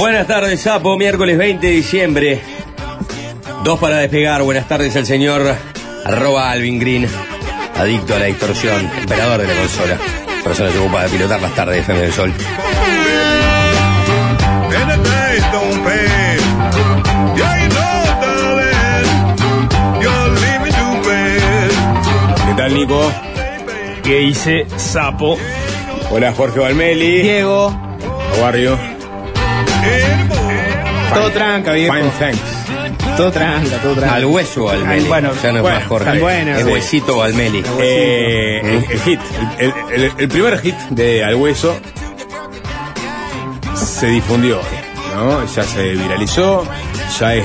Buenas tardes, Sapo, miércoles 20 de diciembre. Dos para despegar. Buenas tardes al señor arroba Alvin Green, adicto a la distorsión, emperador de la consola. Persona que se ocupa de pilotar las tardes de FM del Sol. ¿Qué tal, Nico? que dice sapo. Hola, Jorge Valmeli. Diego, you? Todo tranca, viejo. Fine, thanks. Todo tranca, todo tranca. Al hueso Valmeli. Ay, bueno, ya no es bueno, más Jorge. bueno. es huesito Valmeli. Eh, el, el hit, el, el- el primer hit de Al Hueso se difundió ¿no? Ya se viralizó, ya es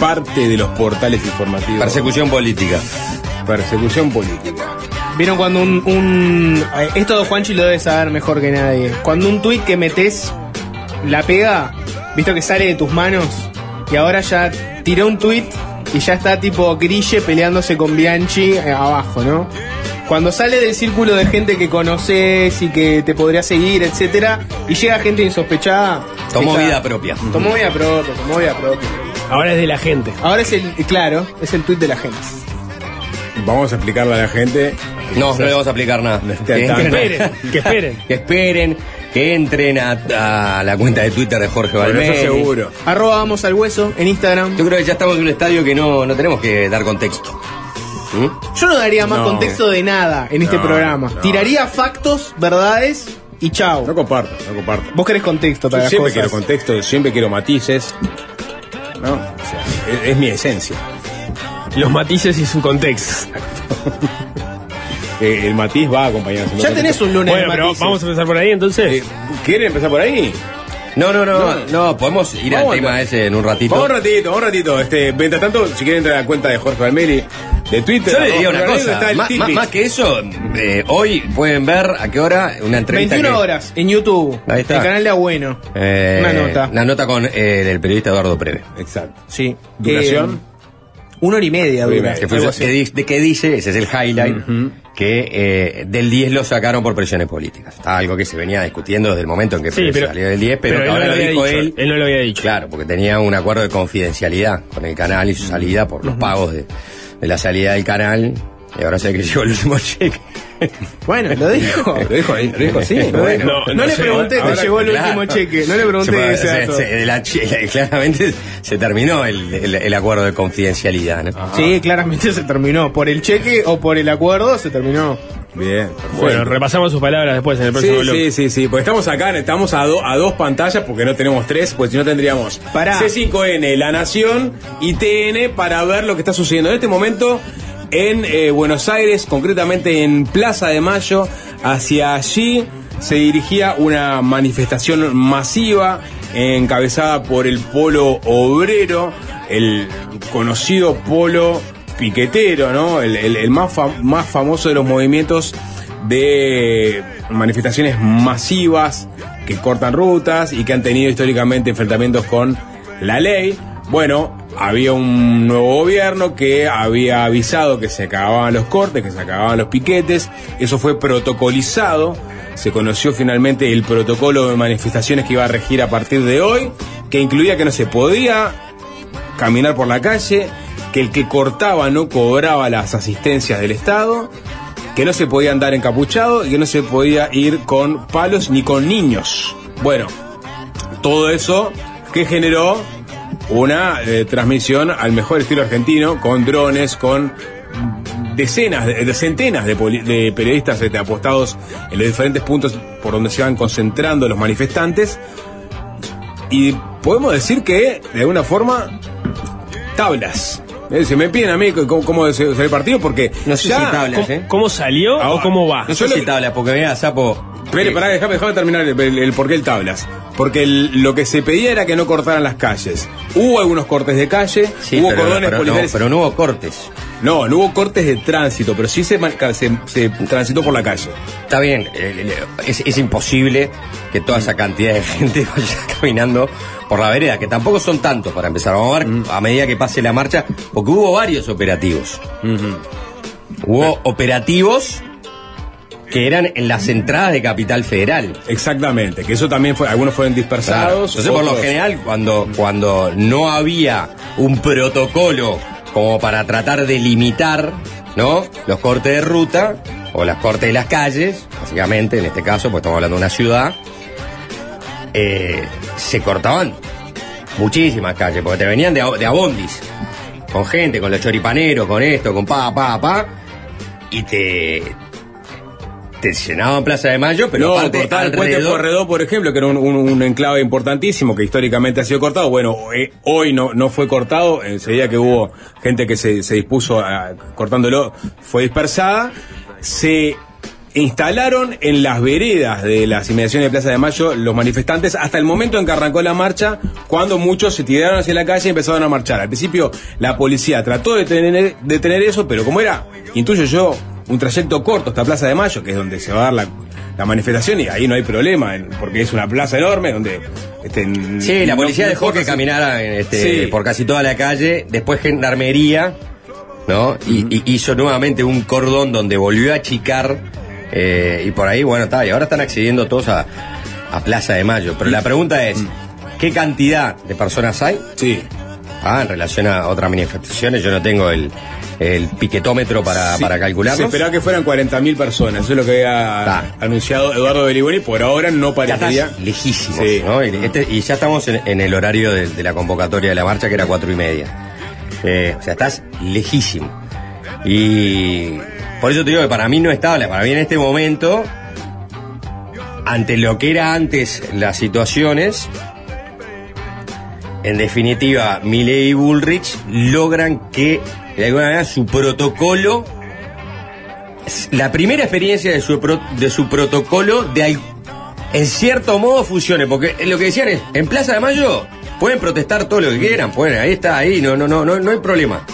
parte de los portales informativos. Persecución política. Persecución política. Vieron cuando un, un- eh, Esto Juanchi lo debe saber mejor que nadie. Cuando un tuit que metes la pega, visto que sale de tus manos, y ahora ya tiró un tuit y ya está tipo Grille peleándose con Bianchi eh, abajo, ¿no? Cuando sale del círculo de gente que conoces y que te podría seguir, etcétera, y llega gente insospechada. Tomó está- vida propia. Tomó vida propia, tomó vida propia. Ahora es de la gente. Ahora es el, claro, es el tuit de la gente. Vamos a explicarle a la gente. No, no le vamos a aplicar nada. Que Esperen, que esperen. que esperen, que entren a, a la cuenta de Twitter de Jorge Bueno, Valmeli. eso seguro. Arroba vamos al hueso en Instagram. Yo creo que ya estamos en un estadio que no, no tenemos que dar contexto. ¿Mm? Yo no daría más No. contexto de nada en este No, programa. no. Tiraría factos, verdades y chao. No comparto, no comparto. Vos querés contexto para Yo las siempre cosas. quiero contexto, siempre quiero matices. ¿No? O sea, es, es mi esencia. Los matices y su contexto. Eh, el matiz va acompañado. Ya tenés un lunes Bueno, de pero matices. vamos a empezar por ahí entonces. Eh, ¿Quieren empezar por ahí? No, no, no, no, podemos ir al a- tema ese en un ratito. Vamos un ratito, vamos un ratito. Este, mientras tanto, si quieren entrar a la cuenta de Jorge Valmeli de Twitter. Yo le diría una cosa, está el más, que eso, eh, hoy pueden ver a qué hora una entrevista 21 que- horas en YouTube. Ahí está. El canal de Abueno. eh, Una nota. Una nota con eh, el periodista Eduardo Preve. Exacto. Sí. Duración. Una hora y media dura. Que fue que di- de qué dice, ese es el highlight, que eh, del 10 lo sacaron por presiones políticas. Algo que se venía discutiendo desde el momento en que Sí, pero- salió del 10, pero, que ahora no lo lo había dijo dicho, él. él no lo había dicho. Claro, porque tenía un acuerdo de confidencialidad con el canal y su salida por los pagos de, de la salida del canal. Y ahora sé que llegó el último cheque. Bueno, lo dijo. Lo dijo, ahí, lo dijo así. Lo dijo. No, No, no le pregunté, ahora- te llegó el Claro. último cheque. No le pregunté puede- ese se- dato. se- la claramente se terminó el, el- el acuerdo de confidencialidad. ¿no? Sí, claramente se terminó. ¿Por el cheque o por el acuerdo? Se terminó. Bien, perfecto. Bueno, repasamos sus palabras después en el próximo Sí, bloque. sí, sí, sí, porque estamos acá, estamos a, do- a dos pantallas porque no tenemos tres, pues si no tendríamos Pará. C5N, La Nación y TN para ver lo que está sucediendo en este momento en eh, Buenos Aires, concretamente en Plaza de Mayo. Hacia allí se dirigía una manifestación masiva encabezada por el polo obrero, el conocido polo piquetero, ¿no? El, más, más famoso de los movimientos de manifestaciones masivas que cortan rutas y que han tenido históricamente enfrentamientos con la ley. Bueno, había un nuevo gobierno que había avisado que se acababan los cortes, que se acababan los piquetes. Eso fue protocolizado. Se conoció finalmente el protocolo de manifestaciones que iba a regir a partir de hoy, que incluía que no se podía caminar por la calle, que el que cortaba no cobraba las asistencias del Estado, que no se podía andar encapuchado y que no se podía ir con palos ni con niños. Bueno, todo eso que generó una eh, transmisión al mejor estilo argentino, con drones, con decenas, de, de centenas de, poli- de periodistas este, apostados en los diferentes puntos por donde se van concentrando los manifestantes. Y podemos decir que, de alguna forma, tablas. Eh, Se me piden a mí cómo, cómo ve el partido porque No sé ya- si tablas, ¿Cómo, ¿eh? cómo salió Ahora, o cómo va? No sé si tablas, porque vea, Sapo. Espere, que- pará, déjame, déjame terminar el, el- el por qué el tablas. Porque el- lo que se pedía era que no cortaran las calles. Hubo algunos cortes de calle, Sí, hubo pero, cordones pero no, policiales. pero no hubo cortes. No, no hubo cortes de tránsito, pero sí se, marca- se, se transitó por la calle. Está bien, eh, es, es imposible que toda esa cantidad de gente vaya caminando por la vereda, que tampoco son tantos para empezar. Vamos a ver a medida que pase la marcha, porque hubo varios operativos. Hubo operativos que eran en las entradas de Capital Federal. Exactamente, que eso también fue, algunos fueron Claro. dispersados. Entonces, por lo general, cuando, cuando no había un protocolo como para tratar de limitar ¿no? los cortes de ruta o las cortes de las calles, básicamente, en este caso, pues estamos hablando de una ciudad, eh, se cortaban muchísimas calles, porque te venían de, de abondis, con gente, con los choripaneros, con esto, con pa, pa, pa, y te, te llenaban Plaza de Mayo, pero no, aparte cortar el puente alrededor- Corredor, por ejemplo, que era un, un- un enclave importantísimo que históricamente ha sido cortado. Bueno, eh, hoy no, no fue cortado, enseguida que hubo gente que se, se dispuso a cortándolo, fue dispersada. Se instalaron en las veredas de las inmediaciones de Plaza de Mayo los manifestantes hasta el momento en que arrancó la marcha, cuando muchos se tiraron hacia la calle y empezaron a marchar. Al principio la policía trató de tener, de tener eso, pero como era, intuyo yo, un trayecto corto hasta Plaza de Mayo, que es donde se va a dar la, la manifestación, y ahí no hay problema, porque es una plaza enorme donde... Este, Sí, la policía no dejó que caminara este, Sí. por casi toda la calle, después gendarmería, ¿no? Y, y hizo nuevamente un cordón donde volvió a achicar, eh, y por ahí, bueno, está, y ahora están accediendo todos a, a Plaza de Mayo. Pero la pregunta es, ¿qué cantidad de personas hay? Sí. Ah, en relación a otras manifestaciones, yo no tengo el, el piquetómetro para, Sí, para calcularlo. Se esperaba que fueran 40.000 personas, eso es lo que había anunciado Eduardo Beliboni, por ahora no parecería... Y, este- y ya estamos en, en el horario de, de la convocatoria de la marcha, que era cuatro y media. Eh, o sea, estás lejísimo. Y por eso te digo que para mí no es estable. Para mí en este momento, ante lo que era antes las situaciones, en definitiva, Milei y Bullrich logran que, de alguna manera, su protocolo la primera experiencia de su, pro- de su protocolo de en cierto modo funcione, porque lo que decían es, en Plaza de Mayo pueden protestar todo lo que quieran, pueden, ahí está, ahí, no, no, no, no, no hay problema.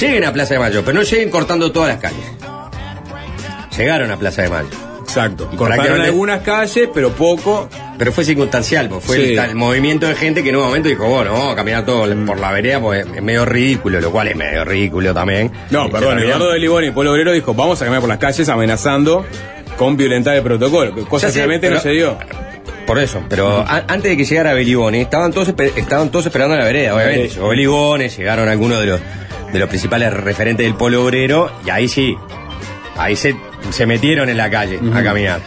Lleguen a Plaza de Mayo, pero no lleguen cortando todas las calles. Llegaron a Plaza de Mayo. Exacto. Y Cortaron algunas calles, pero poco. Pero fue circunstancial, pues fue Sí. el, movimiento de gente que en un momento dijo, bueno, vamos a caminar todo por la vereda, pues es medio ridículo, lo cual es medio ridículo también. No, perdón, Eduardo de Liboni y Polo Obrero dijo, vamos a caminar por las calles amenazando con violentar el protocolo, cosa sé, que realmente no se dio. Por eso, pero a- antes de que llegara Belibone, estaban todos estaban todos esperando en la vereda, obviamente. Llegó Belibone, llegaron algunos de los de los principales referentes del polo obrero, y ahí sí, ahí se, se metieron en la calle a caminar.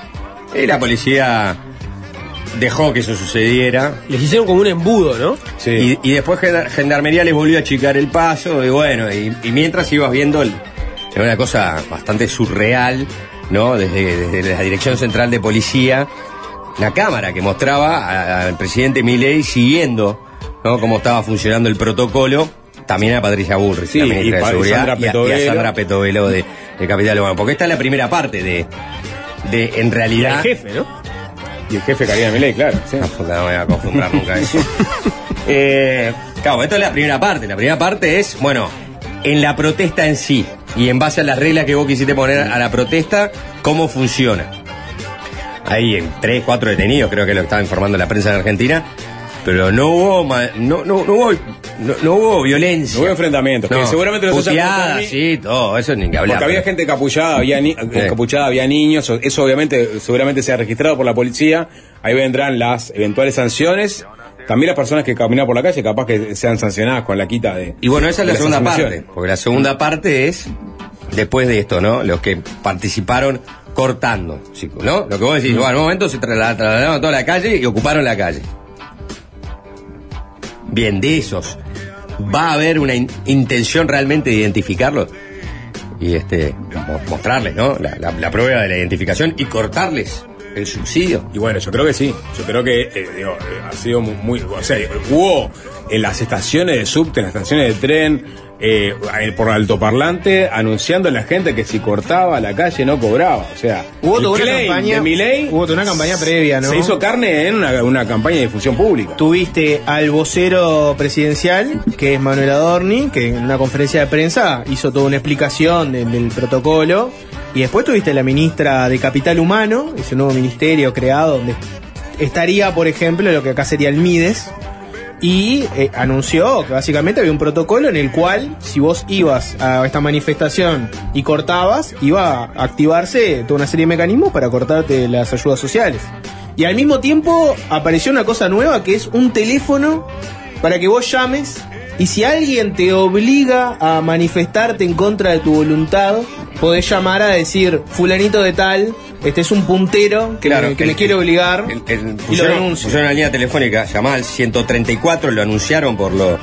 Y la policía dejó que eso sucediera. Les hicieron como un embudo, ¿no? Sí. Y, y después Gen- Gendarmería les volvió a achicar el paso, y bueno, y, y mientras ibas viendo el- era una cosa bastante surreal, ¿no? Desde, desde la Dirección Central de Policía, la cámara que mostraba al presidente Milei siguiendo, ¿no? Cómo estaba funcionando el protocolo, también a Patricia Bullrich, Sí, la y ministra de y Seguridad, Sandra y a, y a. Sandra Petovelo de, de Capital Humano. Porque esta es la primera parte de, de en realidad... al jefe, ¿no? Y el jefe Karina Milei, claro. sí. No, no me voy a confundir nunca eso. Eh, claro, esto es la primera parte. La primera parte es, bueno, en la protesta en sí y en base a las reglas que vos quisiste poner a la protesta, cómo funciona. Hay tres, cuatro detenidos, creo que lo estaba informando la prensa en Argentina, pero no hubo, no, no, no hubo, no, no hubo violencia. No hubo enfrentamientos, que seguramente los puteadas, sí, todo, eso ni que hablar. Porque había gente capullada, había ni- había niños, eso obviamente seguramente se ha registrado por la policía, ahí vendrán las eventuales sanciones, también las personas que caminan por la calle capaz que sean sancionadas con la quita de... Y bueno, esa es la segunda parte, porque la segunda parte es después de esto, ¿no? Los que participaron cortando, chicos, ¿no? Lo que vos decís, bueno, en un momento se trasla- trasladaron a toda la calle y ocuparon la calle. Bien, de esos, ¿va a haber una in- intención realmente de identificarlos? y este mo- mostrarles, ¿no? La, prueba de la identificación y cortarles el subsidio. Y bueno, yo creo que sí. Yo creo que eh, digo, eh, ha sido mu- muy, O sea, hubo en las estaciones de subte, en las estaciones de tren, eh, por altoparlante, anunciando a la gente que si cortaba la calle no cobraba. O sea, Hubo toda una campaña. de Milei hubo toda una campaña previa, ¿no? se hizo carne en una, una campaña de difusión pública. Tuviste al vocero presidencial, que es Manuel Adorni, que en una conferencia de prensa hizo toda una explicación del, del protocolo. Y después tuviste a la ministra de Capital Humano, ese nuevo ministerio creado donde estaría, por ejemplo, lo que acá sería el MIDES. Y eh, anunció que básicamente había un protocolo en el cual, si vos ibas a esta manifestación y cortabas, iba a activarse toda una serie de mecanismos para cortarte las ayudas sociales. Y al mismo tiempo apareció una cosa nueva que es un teléfono para que vos llames y si alguien te obliga a manifestarte en contra de tu voluntad, podés llamar a decir, fulanito de tal, este es un puntero que, me, que me quiere obligar el- el- y lo pusieron, pusieron línea telefónica llamada al 134, lo anunciaron por los.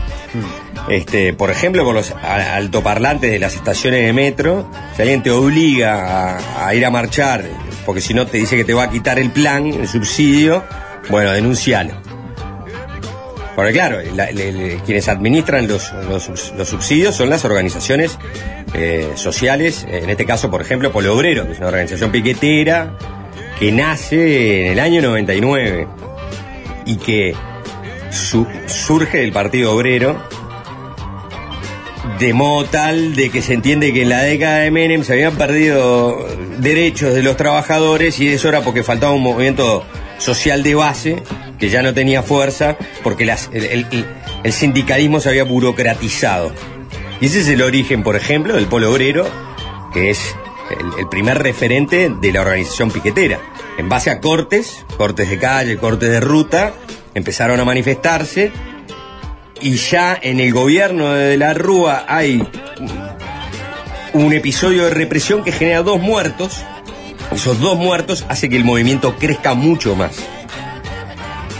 Este, por ejemplo, por los altoparlantes de las estaciones de metro, si alguien te obliga a, a ir a marchar, porque si no te dice que te va a quitar el plan, el subsidio, bueno, denuncialo. Porque claro, quienes administran los, los subs- los subsidios son las organizaciones eh, sociales, en este caso, por ejemplo, Polo Obrero, que es una organización piquetera que nace en el año 99 y que su- surge del Partido Obrero de modo tal de que se entiende que en la década de Menem se habían perdido derechos de los trabajadores y eso era porque faltaba un movimiento social de base que ya no tenía fuerza porque el sindicalismo se había burocratizado. Y ese es el origen, por ejemplo, del Polo Obrero, que es el, el primer referente de la organización piquetera. En base a cortes, cortes de calle, cortes de ruta, empezaron a manifestarse y ya en el gobierno de la Rúa hay un episodio de represión que genera dos muertos. Esos dos muertos hace que el movimiento crezca mucho más.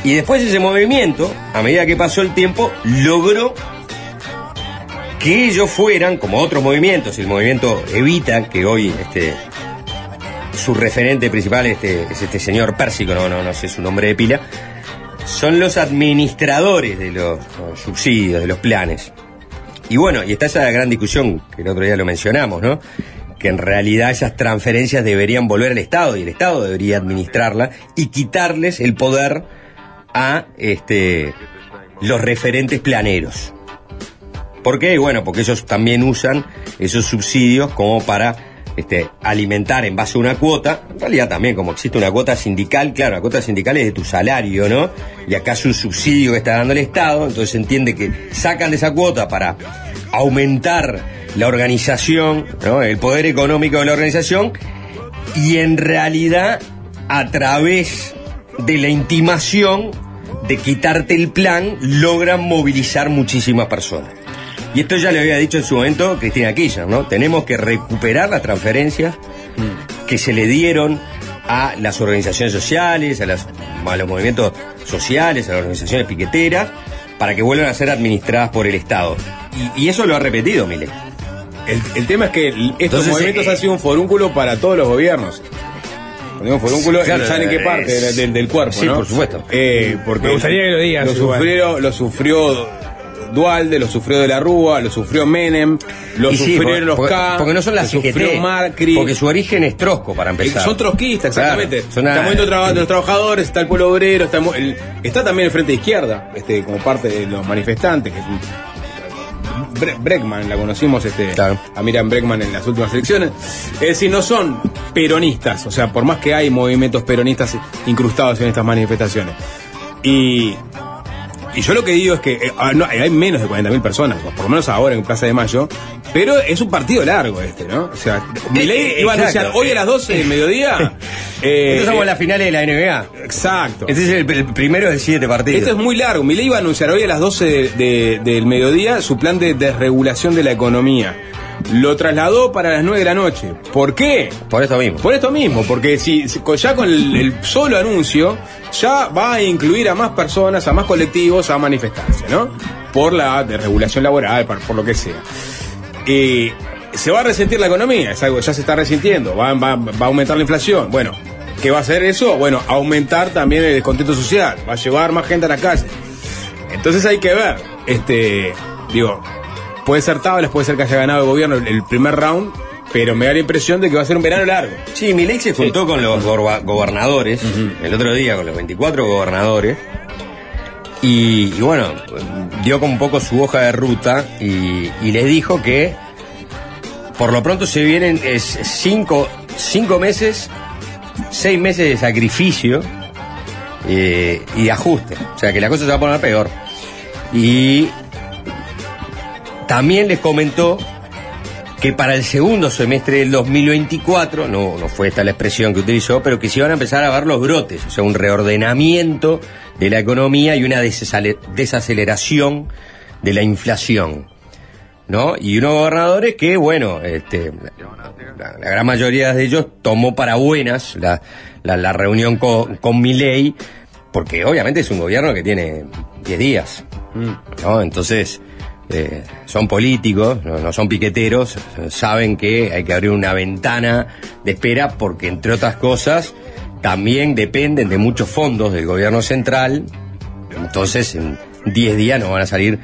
Y después ese movimiento, a medida que pasó el tiempo, logró que ellos fueran, como otros movimientos, el movimiento Evita, que hoy este, su referente principal este, es este señor Pérsico, no, no, no sé su nombre de pila, son los administradores de los, los subsidios, de los planes. Y bueno, y está esa gran discusión que el otro día lo mencionamos, ¿no? Que en realidad esas transferencias deberían volver al Estado y el Estado debería administrarla y quitarles el poder a este, los referentes planeros. ¿Por qué? Bueno, porque ellos también usan esos subsidios como para este, alimentar en base a una cuota. En realidad también, como existe una cuota sindical, claro, la cuota sindical es de tu salario, ¿no? Y acá es un subsidio que está dando el Estado, entonces se entiende que sacan de esa cuota para aumentar la organización, ¿no? El poder económico de la organización y en realidad a través de la intimación de quitarte el plan logran movilizar muchísimas personas. Y esto ya le había dicho en su momento Cristina Kirchner, ¿no? Tenemos que recuperar las transferencias que se le dieron a las organizaciones sociales, a, las- a los movimientos sociales, a las organizaciones piqueteras, para que vuelvan a ser administradas por el Estado. Y, y eso lo ha repetido Milei. El, el tema es que estos Entonces, movimientos eh, han sido un forúnculo para todos los gobiernos. Cuando forúnculo, Claro, ¿saben en qué parte del, del- del cuerpo? sí, ¿no? por supuesto. Eh, porque Me gustaría que lo digas, Lo sufrió, lo sufrió Dualde, lo sufrió de la Rúa, lo sufrió Menem, lo Y sufrieron los porque, K, porque no son las lo sufrió Macri. porque su origen es trosco para Eh, empezar. Son trotskistas, exactamente. Claro, son está el movimiento de los trabajadores, está el pueblo obrero, está, el está también el Frente Izquierda, este, como parte de los manifestantes, que es un- Bre- Breckman, la conocimos este, Claro. a Miriam Breckman en las últimas elecciones. Es decir, no son peronistas, o sea, por más que hay movimientos peronistas incrustados en estas manifestaciones. Y, y yo lo que digo es que eh, ah, no, hay menos de 40.000 personas, por lo menos ahora en Plaza de Mayo, pero es un partido largo este, ¿no? O sea, Milei eh, iba a anunciar hoy a las 12 del mediodía. eh, Estos somos eh, las finales de la NBA. Exacto. Este es el, el primero de siete partidos. Esto es muy largo. Milei iba a anunciar hoy a las 12 de- de- del mediodía su plan de desregulación de la economía. Lo trasladó para las 9 de la noche. ¿Por qué? Por esto mismo. Por esto mismo, porque si, si- ya con el, el solo anuncio ya va a incluir a más personas, a más colectivos a manifestarse, ¿no? Por la desregulación laboral, por, por lo que sea. Eh, se va a resentir la economía, es algo, ya se está resintiendo, va, va- va a aumentar la inflación. Bueno, ¿qué va a hacer eso? Bueno, aumentar también el descontento social, va a llevar más gente a la calle. Entonces hay que ver, este, digo, puede ser Tablas, puede ser que haya ganado el gobierno el, primer round, pero me da la impresión de que va a ser un verano largo. Sí, Milei se juntó con los gobernadores el otro día, con los 24 gobernadores. Y, y bueno, dio como un poco su hoja de ruta y, y les dijo que por lo pronto se vienen es, cinco, cinco meses, seis meses de sacrificio eh, y de ajuste. O sea que la cosa se va a poner peor. Y también les comentó que para el segundo semestre del 2024, no, no fue esta la expresión que utilizó, pero que se iban a empezar a ver los brotes, o sea, un reordenamiento de la economía y una desacele- desaceleración de la inflación. ¿No? Y unos gobernadores que, bueno, este, la, la gran mayoría de ellos tomó para buenas la, la- la reunión con, con Milei, porque obviamente es un gobierno que tiene 10 días. ¿no? Entonces, eh, son políticos, no, no son piqueteros, saben que hay que abrir una ventana de espera porque, entre otras cosas, también dependen de muchos fondos del gobierno central. Entonces, en 10 días no van a salir,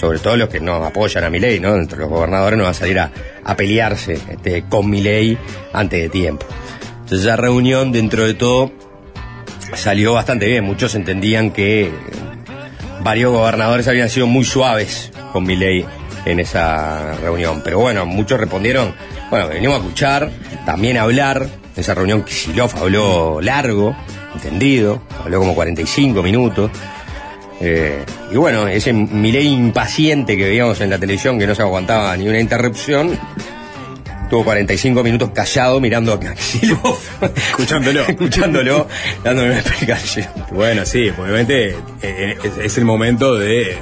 sobre todo los que no apoyan a Milei, ¿no? Entre los gobernadores no van a salir a, pelearse este, con Milei antes de tiempo. Entonces, esa reunión, dentro de todo, salió bastante bien. Muchos entendían que varios gobernadores habían sido muy suaves con Milei en esa reunión. Pero bueno, muchos respondieron, bueno, venimos a escuchar, también a hablar. En esa reunión Kicillof habló largo, entendido, habló como 45 minutos. Eh, y bueno, ese Milei impaciente que veíamos en la televisión que no se aguantaba ni una interrupción, tuvo 45 minutos callado mirando a Kicillof. Escuchándolo. escuchándolo, dándole una explicación. Bueno, sí, obviamente eh, eh, es, es el momento de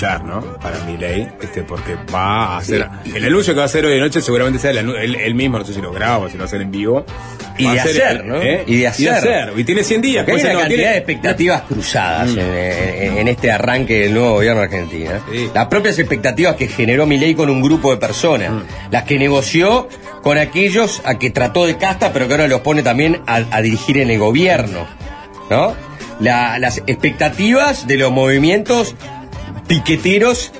escuchar, ¿no? Para mi ley, este, porque va a hacer. El anuncio que va a hacer hoy de noche seguramente sea el él, él mismo, no sé si lo graba o si lo va a hacer en vivo. Y de hacer, el- ¿no? ¿eh? Y de hacer. Y tiene 100 días. Porque hay una no, cantidad tiene- de expectativas cruzadas en, en- en este arranque del nuevo gobierno argentino. Sí. Las propias expectativas que generó Milei con un grupo de personas, las que negoció con aquellos a que trató de casta, pero que ahora los pone también a, a dirigir en el gobierno, ¿no? La- las expectativas de los movimientos piqueteros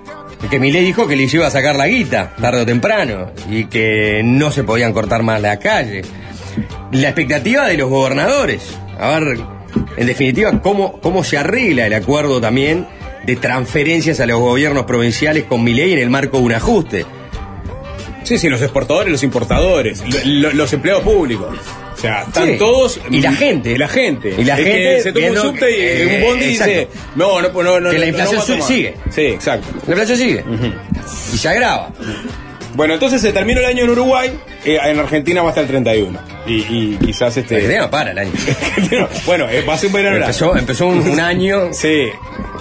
que Milei dijo que les iba a sacar la guita tarde o temprano y que no se podían cortar más la calle. La expectativa de los gobernadores. A ver, en definitiva, cómo, cómo se arregla el acuerdo también de transferencias a los gobiernos provinciales con Milei en el marco de un ajuste. Sí, sí, los exportadores, los importadores, lo- lo- los empleados públicos. O sea, están Sí. todos. Y la gente. Y la gente. Y la que gente se toma un subte y un bondi y dice. No, no, no, no. Que la inflación no va a tomar". sigue. Sí, exacto. La inflación sigue. Y se agrava. Bueno, entonces se terminó el año en Uruguay, eh, en Argentina va hasta el 31. Y, y quizás este. Argentina no para el año. bueno, eh, va a ser un verano. Empezó, empezó un, un año Sí.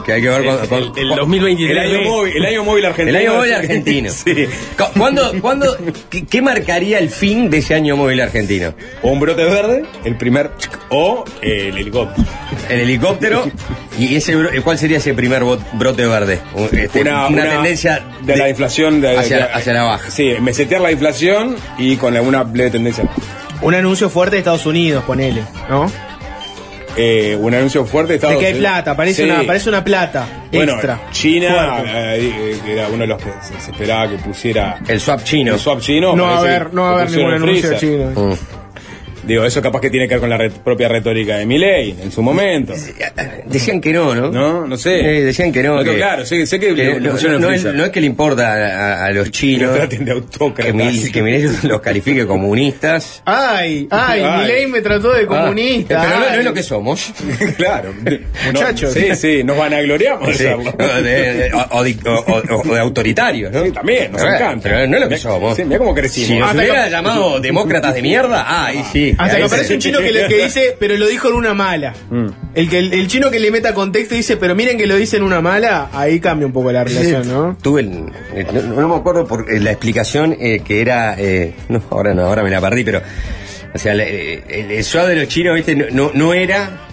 que hay que ver con, El, con- el- el con- 2023. El año móvil, el año móvil argentino. El año móvil argentino. sí. Cu- ¿Cuándo, cuándo, qué, qué marcaría el fin de ese año móvil argentino? O un brote verde, el primer. O eh, el helicóptero. El helicóptero. ¿Y ese bro- cuál sería ese primer brote verde? Este, una, tendencia de, la inflación de- hacia, de- hacia la baja. Sí, mesetear la inflación y con alguna leve tendencia. Un anuncio fuerte de Estados Unidos, ponele, ¿no? Eh, un anuncio fuerte de Estados De que hay Unidos. plata, parece, Sí. una, parece una plata Bueno, extra. China eh, eh, era uno de los que se, esperaba que pusiera El swap chino. el swap chino. No va a haber, no va a haber ningún anuncio chino. Mm. Digo, eso capaz que tiene que ver con la re- propia retórica de Milei en su momento. Decían que no, ¿no? No, no sé. Eh, decían que no. No, que- claro, sé, sé que, que no, es, freezer. no es que le importa a, a los Que chinos lo traten de autócratas. que, Mil- que Milei los califique comunistas. Ay, ay, Ay. Milei me trató de comunista. Ah, pero no, no ay. es lo que somos. claro. Muchachos. No, sí, sí, nos van a gloriar por Sí, de, de- o- o dic- o- o- o de autoritarios, ¿no? Sí, también, nos Pero, encanta. Pero no es lo que somos. sí, mirá cómo crecimos. Si nos hubiera que- llamado demócratas de mierda, ah, ahí sí. Hasta que sí. aparece un chino que, le, que dice, pero lo dijo en una mala. Mm. El, que, el, el chino que le meta contexto y dice, pero miren que lo dice en una mala, ahí cambia un poco la relación, ¿no? Tuve el, eh, no, no me acuerdo por eh, la explicación eh, que era, eh, no, ahora no, ahora me la perdí, pero, o sea, eh, el, el swap de los chinos, viste, no, no, era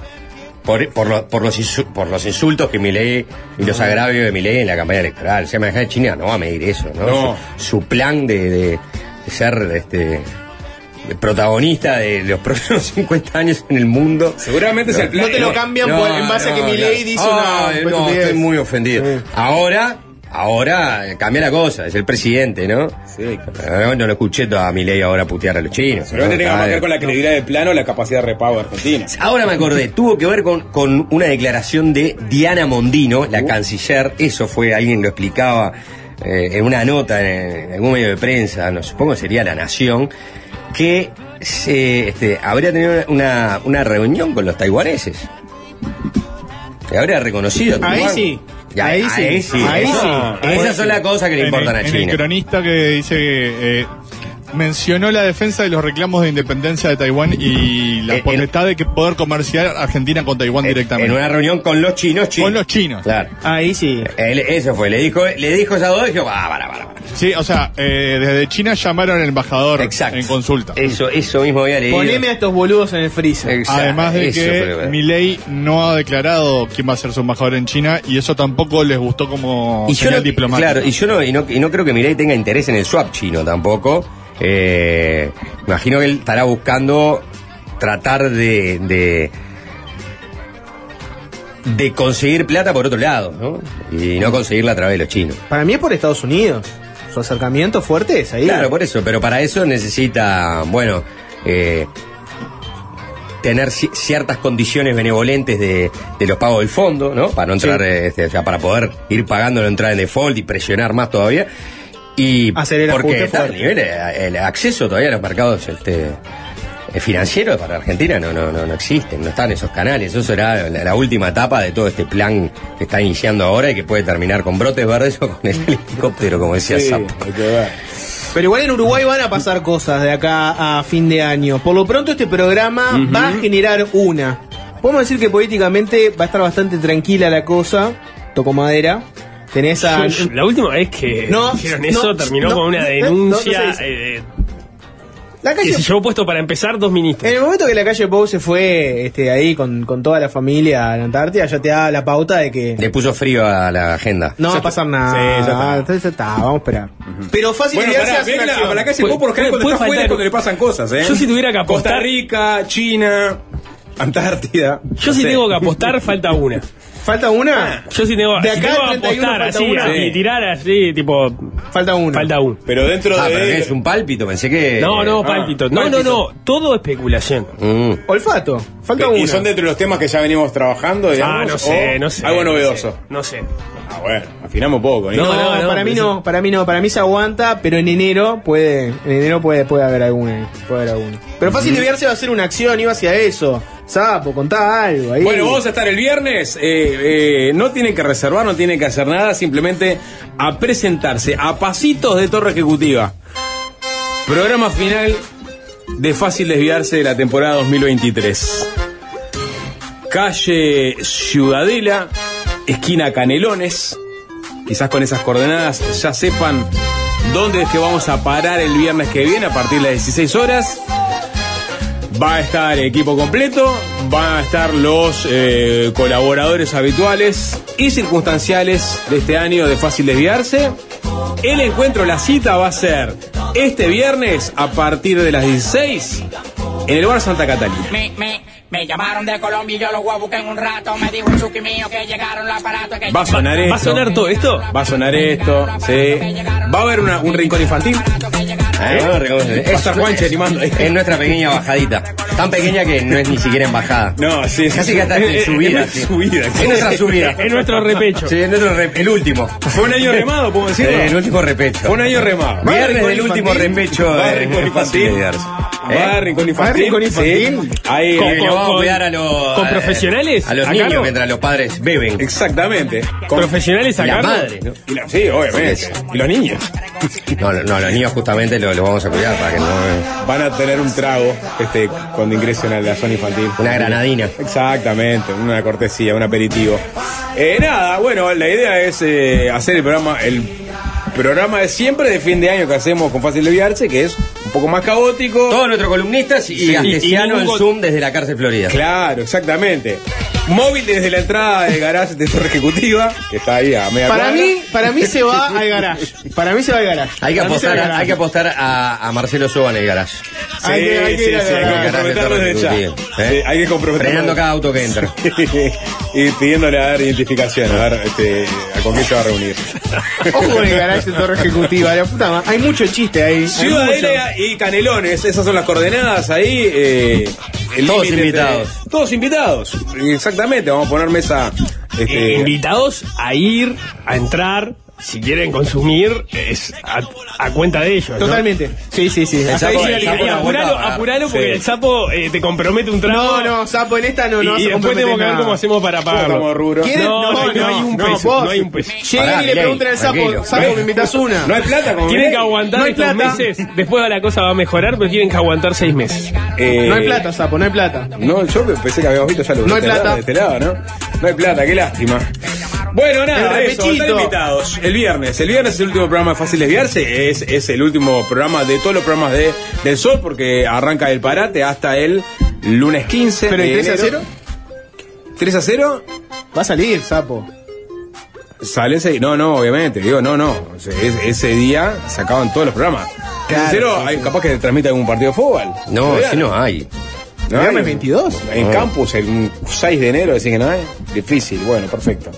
por, por, lo- por los, por los insultos que Milei y los agravios de Milei en la campaña electoral. O sea, embajada de China no va a medir eso, ¿no? No. Su, su plan de, de- de ser este protagonista de los próximos 50 años en el mundo. Seguramente es el plan. No te lo cambian por- en base a que Milei dice una Ay, No, estoy muy ofendido. Sí. Ahora, ahora eh, cambia la cosa, es el presidente, ¿no? Sí. Eh, no lo escuché a Milei ahora putear a los chinos. Seguramente ¿no? tenga que ver con la credibilidad del plano o la capacidad de repago de Argentina. Ahora me acordé, tuvo que ver con, con una declaración de Diana Mondino, la canciller, eso fue, alguien lo explicaba eh, en una nota en, algún medio de prensa, no supongo que sería La Nación, que se, este, habría tenido una, una reunión con los taiwaneses. Que habría reconocido. Ahí Taiwán. sí. Ahí sí. Ahí sí. Ahí sí. Esas son las cosas que le importan el, a en el China. cronista que dice que eh, mencionó la defensa de los reclamos de independencia de Taiwán y la en- potestad de que poder comerciar Argentina con Taiwán En- directamente. En una reunión con los chinos, chinos. Con los chinos. Claro. Ahí sí. Él- eso fue, le dijo, le dijo esas dos y dijo, va, para, para, para. Sí, o sea, eh, desde China llamaron al embajador Exacto. en consulta. Eso, eso mismo había leído. Poneme a estos boludos en el freezer. Exacto, Además de eso que Milei no ha declarado quién va a ser su embajador en China y eso tampoco les gustó como y yo señal no, diplomática. claro, y yo no, y no, y no creo que Milei tenga interés en el swap chino tampoco. Eh, imagino que él estará buscando tratar de, de de conseguir plata por otro lado, ¿no? Y no conseguirla a través de los chinos. Para mí es por Estados Unidos. Su acercamiento fuerte es ahí. Claro, por eso, pero para eso necesita, bueno, eh, tener ci- ciertas condiciones benevolentes de, de los pagos del fondo, ¿no? Para no entrar, eh, este, o sea, para poder ir pagando, no entrar en default y presionar más todavía. Y Hacer el porque está a fuerte. nivel, eh, el acceso todavía a los mercados este, eh, financieros para Argentina no, no, no, no existen, no están esos canales. Eso será la, la última etapa de todo este plan que está iniciando ahora y que puede terminar con brotes verdes o con el helicóptero, como decía Sí, Zappa. Pero igual en Uruguay van a pasar cosas de acá a fin de año. Por lo pronto este programa va a generar una. Podemos decir que políticamente va a estar bastante tranquila la cosa. Toco madera. Tenés a... La última vez que No, dijeron no, eso terminó no, con una denuncia eh, La que calle... se llevó puesto para empezar dos ministros. En el momento que la calle Pou se fue este, ahí con, con toda la familia a la Antártida, ya te da la pauta de que Le puso frío a la agenda. no va a pasar nada. Sí, ya está. Entonces, ya está, vamos a esperar. Pero fácil Bueno, pará, de hacer ven una a, acción. a la calle Puede- Pou por ejemplo, cuando está afuera faltar- cuando le pasan cosas, ¿eh? Yo si tuviera que Costa apostar- Rica, China, Antártida. Yo si sé. tengo que apostar, falta una. ¿Falta una? Yo si tengo, De si acá tengo que 31 apostar falta así una. y tirar así, tipo, Falta una. falta uno. Pero dentro Ah, de. es un pálpito, pensé que. No, no, ah, palpito. No, no, pálpito. no. Todo especulación. Mm. Olfato. Falta una. Y son dentro de los temas que ya venimos trabajando, digamos. Ah, no sé, no sé. Algo no novedoso. sé, No sé. Ah, bueno, afinamos poco, ¿no? No, No, no, para mí no, para mí no, para mí se aguanta, pero en enero puede, en enero puede, puede haber alguna, puede haber alguna. Pero fácil de verse va a ser una acción, iba hacia eso. Sapo, contá algo ahí. Bueno, vamos a estar el viernes. eh, eh, no tienen que reservar, no tienen que hacer nada, simplemente a presentarse a pasitos de Torre Ejecutiva. Programa final de Fácil Desviarse de la temporada 2023. Calle Ciudadela, esquina Canelones. Quizás con esas coordenadas ya sepan dónde es que vamos a parar el viernes que viene a partir de las 16 horas. Va a estar equipo completo, van a estar los eh, colaboradores habituales y circunstanciales de este año de Fácil Desviarse. El encuentro, la cita va a ser este viernes a partir de las 16 en el bar Santa Catalina. Me llamaron de Colombia y yo los voy a buscar en un rato. Me dijo el chuki mío que llegaron los aparatos que Va a sonar esto. ¿Va a sonar todo esto? Va a sonar esto, sí. Va a haber una- un rincón infantil. ¿Eh? Estar Juanche animando. Es nuestra pequeña bajadita. Tan pequeña que no es ni siquiera en bajada. No, sí, sí. Casi que hasta en subida. Es sí. subida. Es nuestra subida. Es nuestro repecho. Sí, es nuestro re- el último. Fue un año remado, puedo decirlo. Eh, el último repecho. Fue un año remado. Viernes del último repecho de- rincón infantil. ¿Eh? rincón ¿Va a infantil. rincón infantil? Sí. Ahí, Con- vamos a cuidar a los. con profesionales A los niños cargo. mientras los padres beben. Exactamente. Con- Profesionales a la cargo. madre, ¿no? y la- sí, obviamente. Y los niños No, los niños justamente los, vamos a cuidar para que no. van a tener un trago este cuando ingresen a la zona infantil. Una granadina. Exactamente, una cortesía, un aperitivo. Eh, nada, bueno, la idea es eh, hacer el programa, el programa de siempre de fin de año que hacemos con Fácil Desviarse, que es poco más caótico. Todos nuestros columnistas y Sí, Astesiano y en Zoom desde la cárcel Florida. Claro, exactamente. Móvil desde la entrada del garage de Torre Ejecutiva, que está ahí a media Para cuadra. mí, para mí se va al garage. Para mí se va al garage. Hay que Para mí se va apostar, al garage. hay que apostar a, a Marcelo Soba en el garage. Sí, Hay que- hay que sí, ir sí, hay que garage comprometerlo desde ya. ¿Eh? Sí, hay que comprometerlo. Frenando cada auto que entra. y pidiéndole a ver identificación, a ver este, a con quién se va a reunir. Ojo con el garage de Torre Ejecutiva. La puta ma- Hay mucho chiste ahí. hay mucho. Ciudadela y Canelones, esas son las coordenadas ahí. eh, el Todos límite invitados. entre- todos invitados, exactamente. Vamos a poner mesa. Este, Eh, invitados a ir, a entrar, si quieren consumir, es a, a cuenta de ellos. ¿no? Totalmente. Sí, sí, sí. Sapo- el sapo y apuralo, apuralo porque Sí. el sapo eh, te compromete un trago. No, no, sapo, en esta no, no y, y después tenemos que ver cómo hacemos para pagarlo. No, no, no hay un peso, vos. no hay un peso. Lleguen y le Milei, pregunten al sapo, sapo, me invitas una. No hay plata como Tienen que aguantar No hay estos plata. meses. Después la cosa va a mejorar, pero tienen que aguantar seis meses. Eh, No hay plata, sapo, no hay plata. No, yo pensé que habíamos visto ya lo No hay este plata. lado, de este lado, ¿no? No hay plata, qué lástima. Bueno, nada, El eso, están invitados. El viernes. El viernes es el último programa de Fácil Desviarse. Es, es el último programa de todos los programas de, del Sol porque arranca el parate hasta el lunes 15. ¿Pero de el 3 a enero. 0? 3 a 0. Va a salir, sapo. Sale ese. No, no, obviamente. Digo, no, no. O sea, es- ese día se acaban todos los programas. 3 a 0, hay, capaz que transmite algún partido de fútbol. No, si no hay. ¿No hay? 22. En campus, el 6 de enero, decís que no hay. Difícil, bueno, perfecto.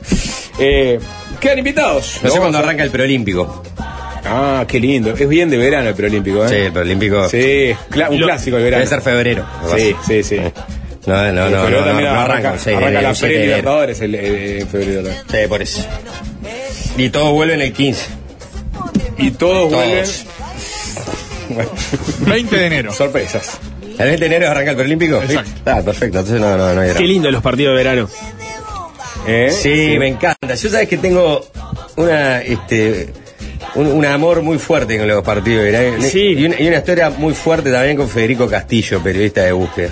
Eh, quedan invitados. No sé cuándo arranca el preolímpico. Ah, qué lindo. Es bien de verano el preolímpico, Sí, ¿eh? el preolímpico. Sí, cla- un Lo- clásico de verano. Debe ser febrero. Sí, sí, sí. No, no, no, no, no, también no, arranca, arranca el 6 de arranca enero, la el 7 de enero. pre-libertadores el, el- en febrero. también. Sí, por eso. Y todos vuelven el 15. Y todos, Todos. vuelven. Bueno, 20 de enero. sorpresas. ¿El 20 de enero arranca el preolímpico? Exacto. Ah, perfecto. Entonces no, no, no hay Qué drama. lindo los partidos de verano. ¿Eh? Sí, me encanta. Yo sabes que tengo una, este, un, un amor muy fuerte con los partidos. Sí. Y una, y una historia muy fuerte también con Federico Castillo, periodista de búsqueda.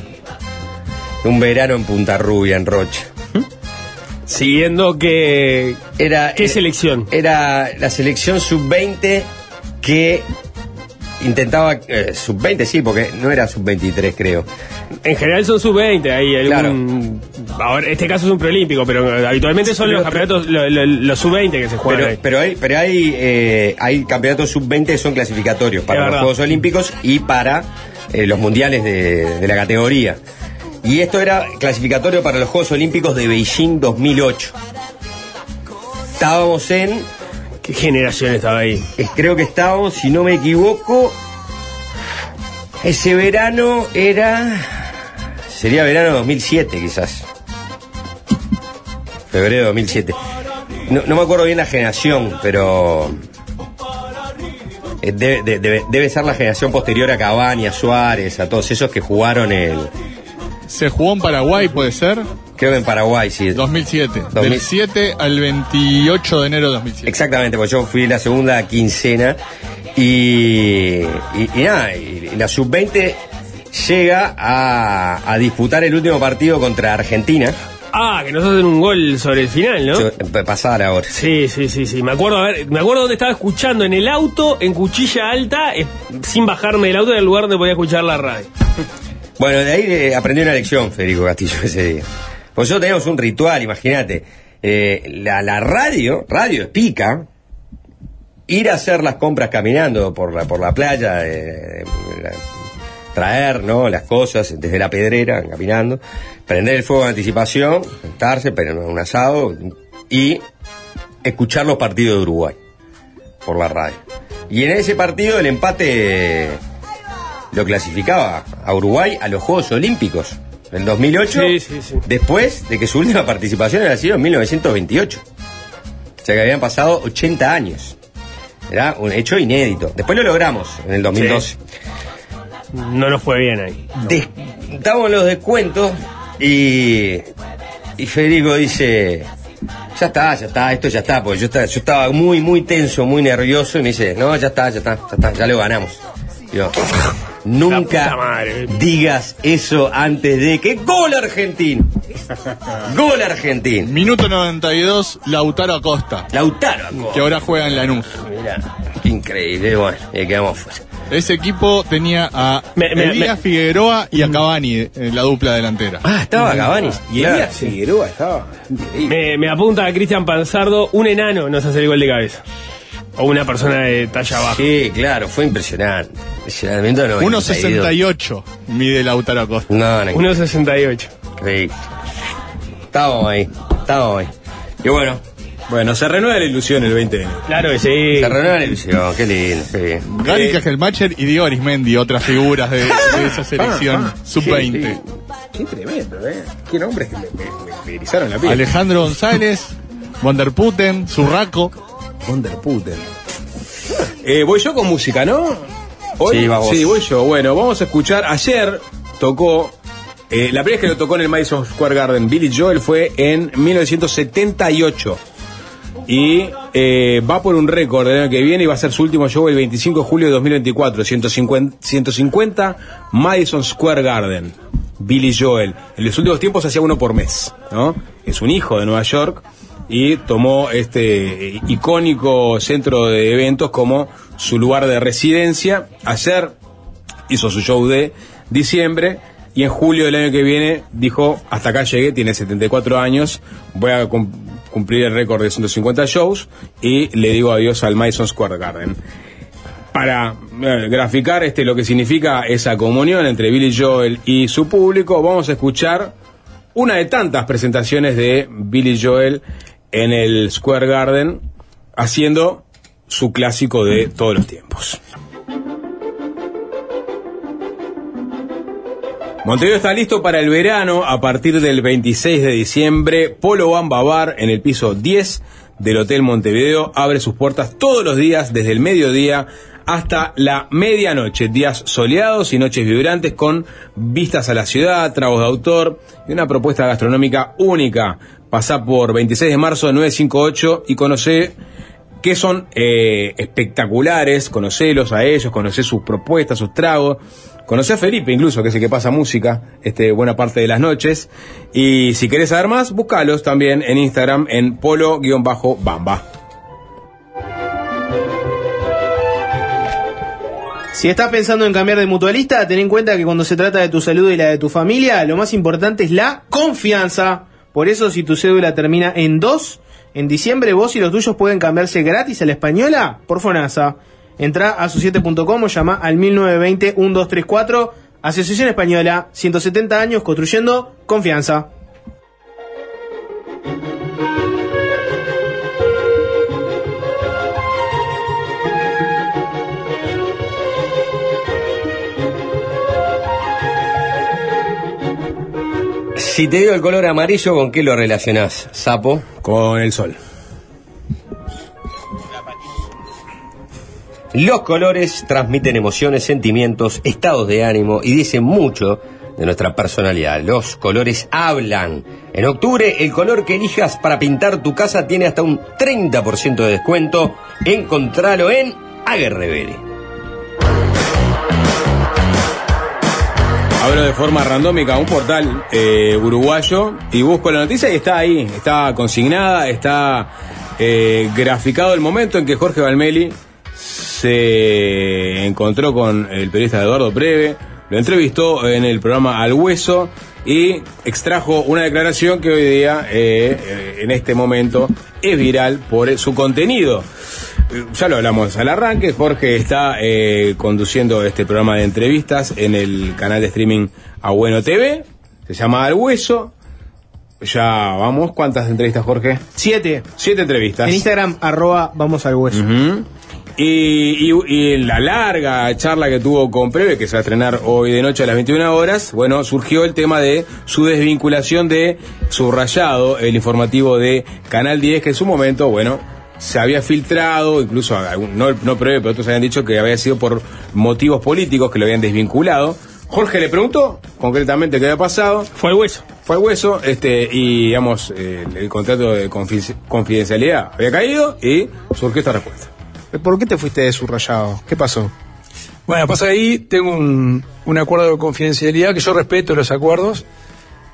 Un verano en Punta Rubia, en Rocha. Siguiendo que. Era, ¿Qué eh, selección? Era la selección sub-20 que intentaba. eh, sub-20, sí, porque no era sub-23, creo. En general son sub-20, hay algún. Ahora, este caso es un preolímpico, pero habitualmente son Pero- los campeonatos, lo- lo- los sub-20 que se juegan Pero, ahí. pero hay, pero hay, eh, hay campeonatos sub-20 que son clasificatorios para Es los verdad. Juegos Olímpicos y para eh, los mundiales de, de la categoría. Y esto era clasificatorio para los Juegos Olímpicos de Beijing 2008. Estábamos en, ¿Qué generación estaba ahí? eh, creo que estábamos, si no me equivoco, ese verano era, sería verano 2007 quizás. Febrero de 2007. No, no me acuerdo bien la generación, pero eh, debe, de- debe- debe ser la generación posterior a Cavani, a Suárez, a todos esos que jugaron el, Se jugó en Paraguay, puede ser, creo que en Paraguay, sí. 2007. 2000. Del 7 al 28 de enero de 2007. Exactamente, porque yo fui la segunda quincena y, y, y nada, y la sub-20 llega a, a disputar el último partido contra Argentina. Ah, que nos hacen un gol sobre el final, ¿no? Yo- pa- pasar ahora. Sí, sí, sí, sí. Me acuerdo, a ver, me acuerdo donde estaba escuchando en el auto, en cuchilla alta, eh, sin bajarme del auto, en el lugar donde podía escuchar la radio. Bueno, de ahí eh, aprendí una lección, Federico Castillo, ese día. Pues nosotros teníamos un ritual, imagínate. Eh, la, la radio, radio es pica, ir a hacer las compras caminando por la, por la playa, eh, la- traer ¿no? las cosas desde la pedrera, caminando, prender el fuego de anticipación, sentarse, pero un asado y escuchar los partidos de Uruguay por la radio. Y en ese partido el empate lo clasificaba a Uruguay a los Juegos Olímpicos en 2008, Sí, sí, sí. después de que su última participación había sido en 1928. O sea que habían pasado 80 años. Era un hecho inédito. Después lo logramos en el 2012. No nos fue bien ahí. Estábamos en los descuentos y, y Federico dice, ya está, ya está, esto ya está, porque yo estaba, yo estaba muy, muy tenso, muy nervioso y me dice, no, ya está, ya está, ya está, ya lo ganamos. Y yo, nunca madre. digas eso antes de que gol argentino. Gol argentino. Minuto 92, Lautaro Acosta, Lautaro. Acosta. que ahora juega en Lanús. Mirá, qué increíble, bueno, y ahí quedamos fuera. Ese equipo tenía a Me- me- Elías me- Figueroa y a Cavani en la dupla delantera. Ah, estaba Cavani. Y Claro. Elías Figueroa estaba increíble. Me, me apunta a Cristian Panzardo, un enano nos hace el gol de cabeza. O una persona de talla baja. Sí, claro, fue impresionante. Impresionante. 1.68 mide Lautaro Acosta. No, no, 1.68. increíble. Estábamos ahí, estábamos ahí. Y bueno, Bueno, se renueva la ilusión el 20 de enero. Claro que sí. se renueva la ilusión, qué lindo, bien. Gary Cajelmacher y Diego Arismendi, otras figuras de, de esa selección sub-20. Qué tremendo, ¿eh? Qué nombres que me, me, me erizaron la piel. Alejandro González, Wonderputen, Zurraco. Wonderputen. Eh, voy yo con música, ¿no? Hoy, Sí, va vos. Sí, voy yo. Bueno, vamos a escuchar. Ayer tocó. eh, la primera vez que lo tocó en el Madison Square Garden, Billy Joel, fue en 1978. Y eh, va por un récord el año que viene y va a ser su último show el 25 de julio de 2024. 150, 150 Madison Square Garden. Billy Joel. En los últimos tiempos hacía uno por mes, ¿no? Es un hijo de Nueva York y tomó este eh, icónico centro de eventos como su lugar de residencia. Ayer hizo su show de diciembre y en julio del año que viene dijo, hasta acá llegué, tiene 74 años, voy a cumplir el récord de 150 shows y le digo adiós al Madison Square Garden. Para eh, graficar este lo que significa esa comunión entre Billy Joel y su público, vamos a escuchar una de tantas presentaciones de Billy Joel en el Square Garden haciendo su clásico de todos los tiempos. Montevideo está listo para el verano a partir del 26 de diciembre. Polo Bamba Bar en el piso 10 del Hotel Montevideo abre sus puertas todos los días desde el mediodía hasta la medianoche. Días soleados y noches vibrantes con vistas a la ciudad, tragos de autor y una propuesta gastronómica única. Pasá por 26 de marzo 958 y conoce que son eh, espectaculares, conocelos a ellos, conocer sus propuestas, sus tragos, conocer a Felipe incluso, que es el que pasa música este, buena parte de las noches, y si querés saber más, búscalos también en Instagram en polo-bamba. Si estás pensando en cambiar de mutualista, ten en cuenta que cuando se trata de tu salud y la de tu familia, lo más importante es la confianza. Por eso, si tu cédula termina en 2, en diciembre vos y los tuyos pueden cambiarse gratis a la española por FONASA. Entra a su7.com o llama al 1920-1234. Asociación Española, 170 años construyendo confianza. Si te digo el color amarillo, ¿con qué lo relacionás? Sapo. Con el sol. Los colores transmiten emociones, sentimientos, estados de ánimo y dicen mucho de nuestra personalidad. Los colores hablan. En octubre, el color que elijas para pintar tu casa tiene hasta un 30% de descuento. Encontralo en Aguerrevere. Abro de forma randómica un portal eh, uruguayo y busco la noticia y está ahí, está consignada, está eh, graficado el momento en que Jorge Valmeli se encontró con el periodista Eduardo Preve, lo entrevistó en el programa Al Hueso y extrajo una declaración que hoy día, eh, en este momento, es viral por su contenido. Ya lo hablamos al arranque, Jorge está eh, conduciendo este programa de entrevistas en el canal de streaming A Bueno TV, se llama Al Hueso. Ya vamos, ¿cuántas entrevistas, Jorge? 7. Siete entrevistas. En Instagram, arroba vamos al hueso. Y, y- y en la larga charla que tuvo con Preve, que se va a estrenar hoy de noche a las 21 horas, bueno, surgió el tema de su desvinculación de Subrayado, el informativo de Canal 10, que en su momento, bueno, se había filtrado, incluso no, no Preve, pero otros habían dicho que había sido por motivos políticos que lo habían desvinculado. Jorge le preguntó concretamente qué había pasado. Fue el hueso. Fue al hueso, este, y digamos, eh, el contrato de confi- confidencialidad había caído y surgió esta respuesta. ¿Por qué te fuiste de subrayado? ¿Qué pasó? Bueno, pasa ahí, tengo un, un acuerdo de confidencialidad que yo respeto los acuerdos.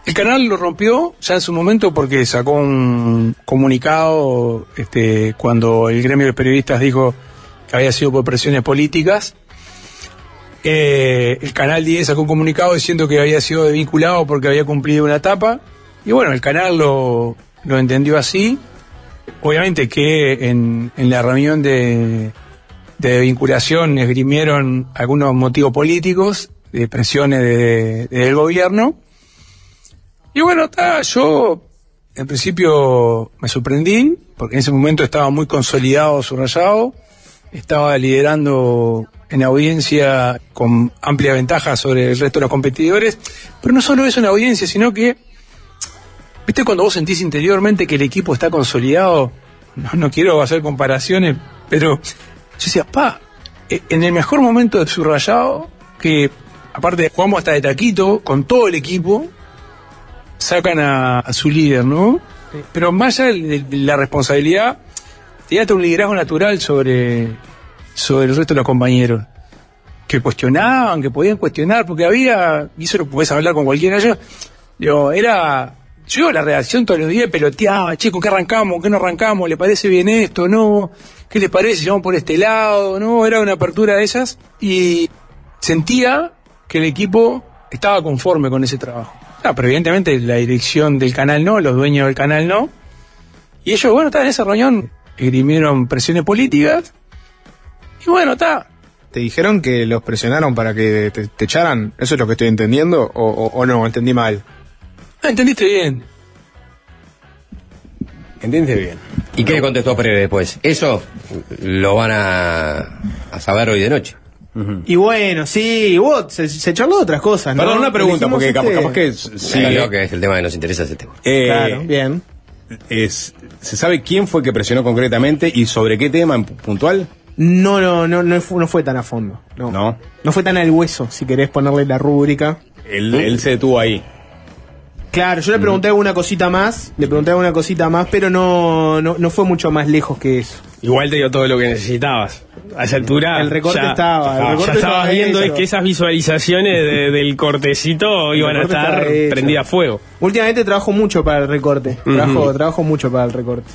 El canal lo rompió ya en su momento porque sacó un comunicado este, cuando el gremio de periodistas dijo que había sido por presiones políticas. Eh, el canal 10 sacó un comunicado diciendo que había sido desvinculado porque había cumplido una etapa. Y bueno, el canal lo, lo entendió así. Obviamente que en, la reunión de, vinculación esgrimieron algunos motivos políticos, de presiones de- del gobierno. Y bueno, yo en principio me sorprendí, porque en ese momento estaba muy consolidado subrayado, estaba liderando en audiencia con amplia ventaja sobre el resto de los competidores, pero no solo eso en audiencia, sino que, viste cuando vos sentís interiormente que el equipo está consolidado, no, no quiero hacer comparaciones, pero yo decía, pa, eh, en el mejor momento de subrayado, que aparte jugamos hasta de taquito con todo el equipo, sacan a, a su líder, ¿no? Pero más allá de, la responsabilidad, tenía un liderazgo natural sobre, sobre el resto de los compañeros. Que cuestionaban, que podían cuestionar, porque había, y eso lo podés hablar con cualquiera yo, digo, era, yo la redacción todos los días peloteaba, chico, ¿qué arrancamos? ¿Qué no arrancamos? ¿Le parece bien esto? ¿No? ¿Qué les parece vamos por este lado? ¿No? Era una apertura de esas y sentía que el equipo estaba conforme con ese trabajo. Ah, pero evidentemente la dirección del canal no, los dueños del canal no. Y ellos, bueno, está en esa reunión, esgrimieron presiones políticas. Y bueno, está. ¿Te dijeron que los presionaron para que te, te echaran? ¿Eso es lo que estoy entendiendo? ¿O, o- o no? ¿Entendí mal? Ah, entendiste bien. ¿Entiendes bien? ¿Y qué le contestó Pérez después? Eso lo van a, a saber hoy de noche. Y bueno, sí, hubo- se, se charló de otras cosas, ¿no? Perdón, una pregunta, porque capaz, este- capaz que Sí, sí. lo que es el tema que nos interesa ese tema. Eh, Claro, bien. es, ¿Se sabe quién fue que presionó concretamente y sobre qué tema en pu- puntual? No, no, no, no fue, no fue tan a fondo. No. No. No fue tan al hueso, si querés ponerle la rúbrica. Él, él se detuvo ahí. Claro, yo le pregunté alguna cosita más, le pregunté alguna cosita más, pero no, no, no fue mucho más lejos que eso. Igual te dio todo lo que necesitabas. A esa altura. El recorte ya- estaba, el ya recorte estabas estaba viendo hecho. es que esas visualizaciones de- del cortecito iban a estar prendidas a fuego. Últimamente trabajo mucho para el recorte. Trabajo, Ujú. trabajo mucho para el recorte.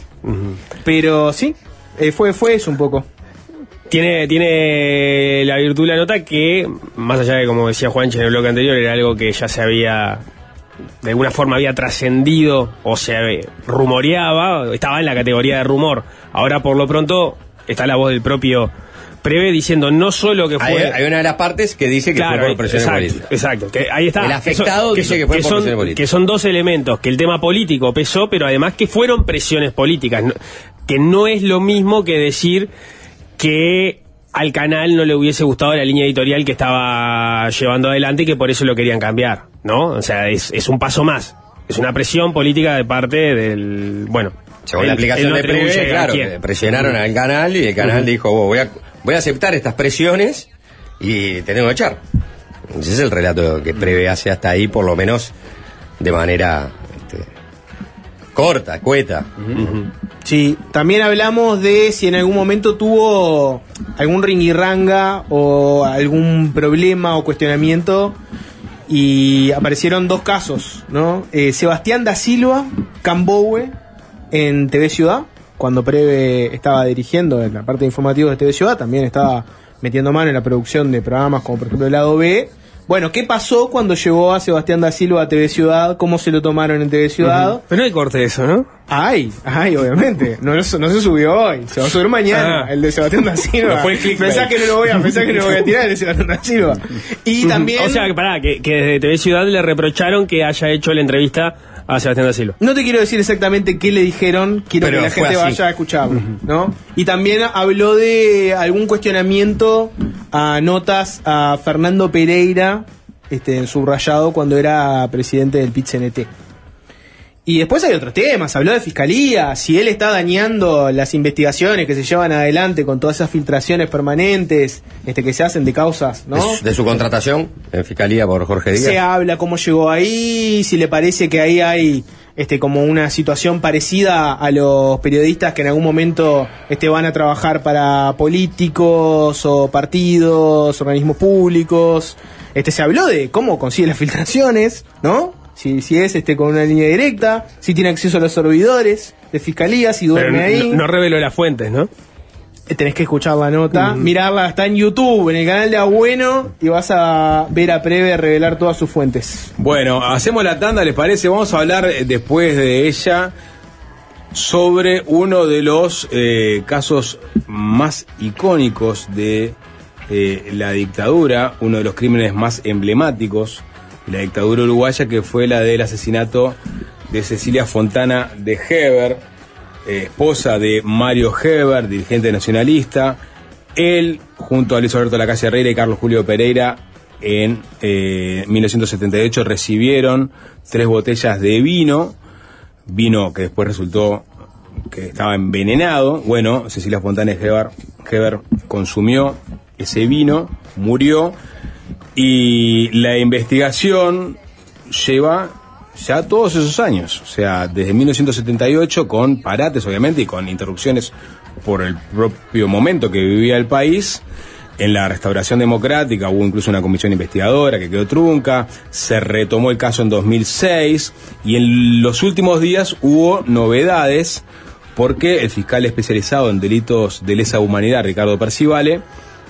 Pero sí, eh, fue, fue eso un poco. Tiene, tiene la virtud la nota que, más allá de como decía Juanche en el bloque anterior, era algo que ya se había, de alguna forma había trascendido o se rumoreaba, estaba en la categoría de rumor. Ahora por lo pronto está la voz del propio Preve diciendo no solo que fue... hay una de las partes que dice que Claro, fue por presiones exacto, políticas. Exacto, que ahí está. El afectado Que dice que fue por son, presiones políticas. Que son dos elementos, que el tema político pesó, pero además que fueron presiones políticas, no- que no es lo mismo que decir que al canal no le hubiese gustado la línea editorial que estaba llevando adelante y que por eso lo querían cambiar, ¿no? O sea, es, es un paso más. Es una presión política de parte del... Bueno, Según la aplicación de Preve, a claro, presionaron al canal y el canal dijo, "Vos, voy a, voy a aceptar estas presiones y te tengo que echar. Ese es el relato que Preve hace hasta ahí, por lo menos de manera este, corta, cueta. Sí, también hablamos de si en algún momento tuvo algún ringirranga o algún problema o cuestionamiento y aparecieron dos casos, ¿no? Eh, Sebastián da Silva, Cambowe, en TV Ciudad, cuando Preve estaba dirigiendo en la parte informativa de TV Ciudad, también estaba metiendo mano en la producción de programas como por ejemplo el lado B. Bueno, ¿qué pasó cuando llegó a Sebastián da Silva a TV Ciudad? ¿Cómo se lo tomaron en TV Ciudad? Pero no hay corte de eso, ¿no? Ay, ay, obviamente. No, no se no se subió hoy. Se va a subir mañana. Ah. El de Sebastián da Silva. No fue. Pensá que no lo voy a, pensá que no lo voy a tirar el de Sebastián da Silva. Y también. O sea, que pará, que, que desde TV Ciudad le reprocharon que haya hecho la entrevista a Sebastián da Silva. no te quiero decir exactamente qué le dijeron, quiero Pero que la gente así. vaya a escucharlo, ¿no? Y también habló de algún cuestionamiento a notas a Fernando Pereira, este, en subrayado cuando era presidente del PIT-CNT. Y después hay otros temas, habló de fiscalía, si él está dañando las investigaciones que se llevan adelante con todas esas filtraciones permanentes este, que se hacen de causas, ¿no? De, su, de su contratación en fiscalía por Jorge Díaz. Se habla cómo llegó ahí, si le parece que ahí hay este como una situación parecida a los periodistas que en algún momento este van a trabajar para políticos o partidos, organismos públicos. Este se habló de cómo consigue las filtraciones, ¿no? Si, si es este con una línea directa, si tiene acceso a los servidores de fiscalía, si Pero duerme ahí. no, no reveló las fuentes, ¿no? tenés que escuchar la nota, mirarla, está en YouTube, en el canal de Abueno, y vas a ver a Preve revelar todas sus fuentes. Bueno, hacemos la tanda, ¿les parece? Vamos a hablar eh, después de ella sobre uno de los eh, casos más icónicos de eh, la dictadura, uno de los crímenes más emblemáticos la dictadura uruguaya, que fue la del asesinato de Cecilia Fontana de Heber, eh, esposa de Mario Heber, dirigente nacionalista. Él, junto a Luis Alberto Lacalle Herrera y Carlos Julio Pereira, en eh, 1978 recibieron tres botellas de vino, vino que después resultó que estaba envenenado. Bueno, Cecilia Fontana de Heber, Heber consumió ese vino, murió y la investigación lleva ya todos esos años, o sea, desde 1978 con parates obviamente y con interrupciones por el propio momento que vivía el país. En la restauración democrática hubo incluso una comisión investigadora que quedó trunca, se retomó el caso en 2006 y en los últimos días hubo novedades porque el fiscal especializado en delitos de lesa humanidad, Ricardo Percivale,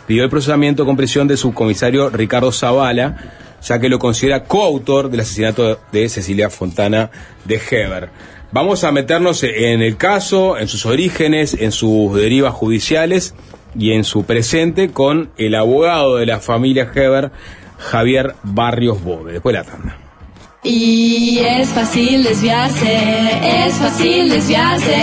pidió el procesamiento con prisión del subcomisario Ricardo Zavala, ya que lo considera coautor del asesinato de Cecilia Fontana de Heber. Vamos a meternos en el caso, en sus orígenes, en sus derivas judiciales y en su presente con el abogado de la familia Heber, Javier Barrios Bove. Después la tanda. Y es fácil desviarse, es fácil desviarse.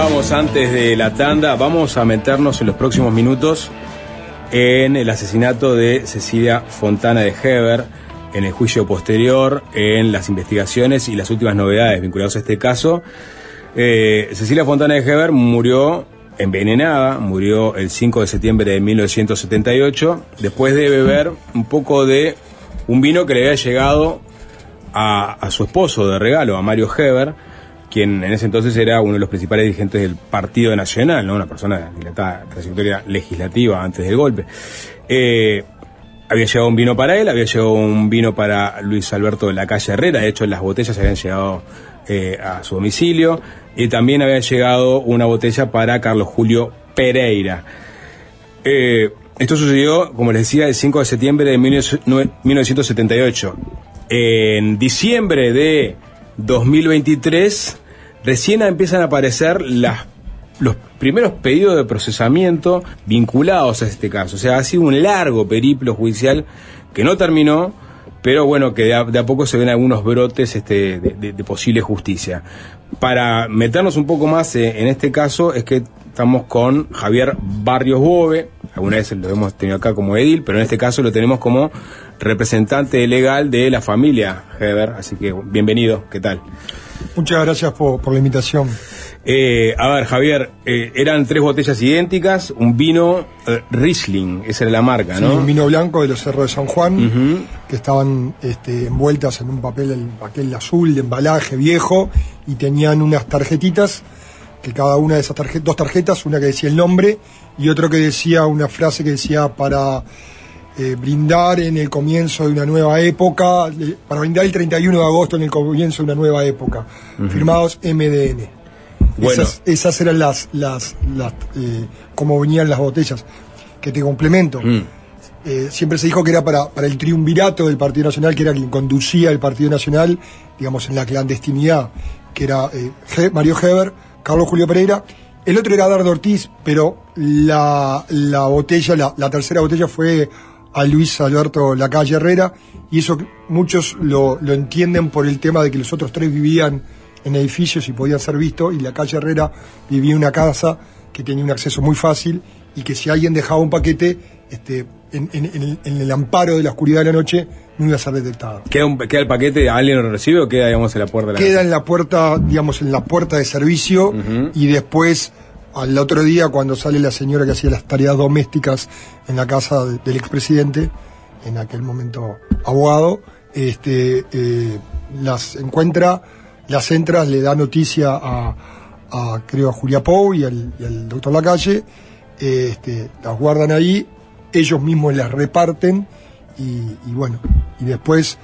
Lo comentábamos antes de la tanda, vamos a meternos en los próximos minutos en el asesinato de Cecilia Fontana de Heber, en el juicio posterior, en las investigaciones y las últimas novedades vinculadas a este caso. Eh, Cecilia Fontana de Heber murió envenenada, murió el 5 de septiembre de 1978, después de beber un poco de un vino que le había llegado a, a su esposo de regalo, a Mario Heber, quien en ese entonces era uno de los principales dirigentes del Partido Nacional, ¿no? una persona de dilatada trayectoria legislativa antes del golpe. Eh, había llegado un vino para él, había llegado un vino para Luis Alberto de la calle Herrera, de hecho las botellas habían llegado eh, a su domicilio, y también había llegado una botella para Carlos Julio Pereira. Eh, esto sucedió, como les decía, el 5 de septiembre de 1978. En diciembre de 2023 recién empiezan a aparecer las, los primeros pedidos de procesamiento vinculados a este caso. O sea, ha sido un largo periplo judicial que no terminó, pero bueno, que de a, poco se ven algunos brotes este, de posible justicia. Para meternos un poco más eh, en este caso es que estamos con Javier Barrios Bove, alguna vez lo hemos tenido acá como edil, pero en este caso lo tenemos como representante legal de la familia Heber, así que bienvenido, ¿qué tal? Muchas gracias por, por la invitación. Eh, a ver, Javier, eh, eran tres botellas idénticas, un vino eh, Riesling, esa era la marca, Sí, ¿no? un vino blanco de los cerros de San Juan, que estaban este, envueltas en un papel, el papel azul de embalaje viejo, y tenían unas tarjetitas, que cada una de esas tarjetas, dos tarjetas, una que decía el nombre y otro que decía una frase que decía para eh, brindar en el comienzo de una nueva época, eh, para brindar el 31 de agosto en el comienzo de una nueva época, Ujú. firmados MDN. Bueno. Esas, esas eran las, las, las eh, como venían las botellas. Que te complemento. Mm. Eh, siempre se dijo que era para, para el triunvirato del Partido Nacional, que era quien conducía el Partido Nacional, digamos, en la clandestinidad, que era eh, Mario Heber, Carlos Julio Pereira. El otro era Dardo Ortiz, pero la, la botella, la, la tercera botella fue a Luis Alberto Lacalle Herrera, y eso muchos lo, lo entienden por el tema de que los otros tres vivían en edificios y podían ser vistos, y la calle Herrera vivía en una casa que tenía un acceso muy fácil, y que si alguien dejaba un paquete, este, en, en- en el- amparo de la oscuridad de la noche, no iba a ser detectado. ¿Queda, un- queda el paquete, alguien lo recibe o queda, digamos, en la puerta de la Queda en la puerta, digamos, en la puerta de servicio, y después, al otro día, cuando sale la señora que hacía las tareas domésticas en la casa de- del expresidente, en aquel momento abogado, este, eh, las encuentra las entras le da noticia a, a, creo, a Julia Pou y al, y al doctor Lacalle, este, las guardan ahí, ellos mismos las reparten y, y bueno, y después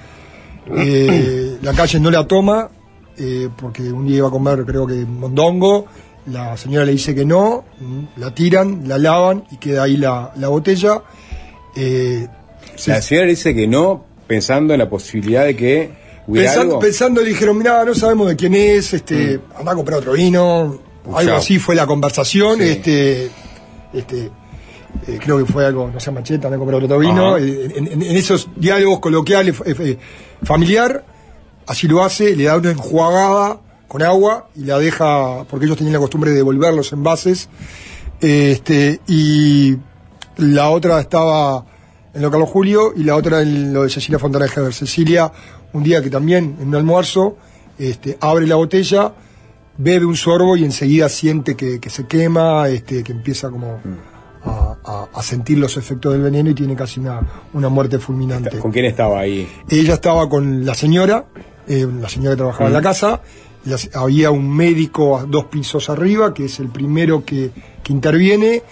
eh, la calle no la toma eh, porque un día iba a comer creo que mondongo, la señora le dice que no, la tiran, la lavan y queda ahí la, la botella. Eh, La señora dice que no, pensando en la posibilidad de que hubiera Pensando, algo. pensando, le dijeron, mira, no sabemos de quién es, este, Mm. anda a comprar otro vino, algo así fue la conversación, Sí. este, este, eh, creo que fue algo, no sé, macheta, anda a comprar otro vino, eh, en, en- en esos diálogos coloquiales, eh, familiar, así lo hace, le da una enjuagada con agua y la deja, porque ellos tenían la costumbre de devolver los envases, este, y la otra estaba en lo Carlos Julio y la otra en lo de Cecilia Fontana de Heber. Cecilia, un día que también en un almuerzo, este, abre la botella, bebe un sorbo y enseguida siente que, que se quema, este, que empieza como a, a- a sentir los efectos del veneno y tiene casi una, una muerte fulminante. ¿Con quién estaba ahí? Ella estaba con la señora, eh, la señora que trabajaba en la casa. Había un médico a dos pisos arriba, que es el primero que, que interviene.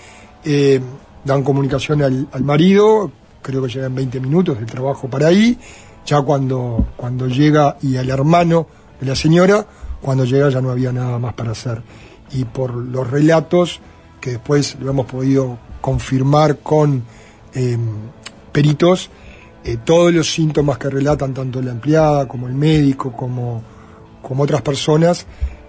eh, dan comunicación al, al marido, creo que llegan 20 minutos del trabajo para ahí. Ya cuando, cuando llega, y al hermano de la señora, cuando llega ya no había nada más para hacer. Y por los relatos que después lo hemos podido confirmar con eh, peritos, eh, todos los síntomas que relatan tanto la empleada como el médico como, como otras personas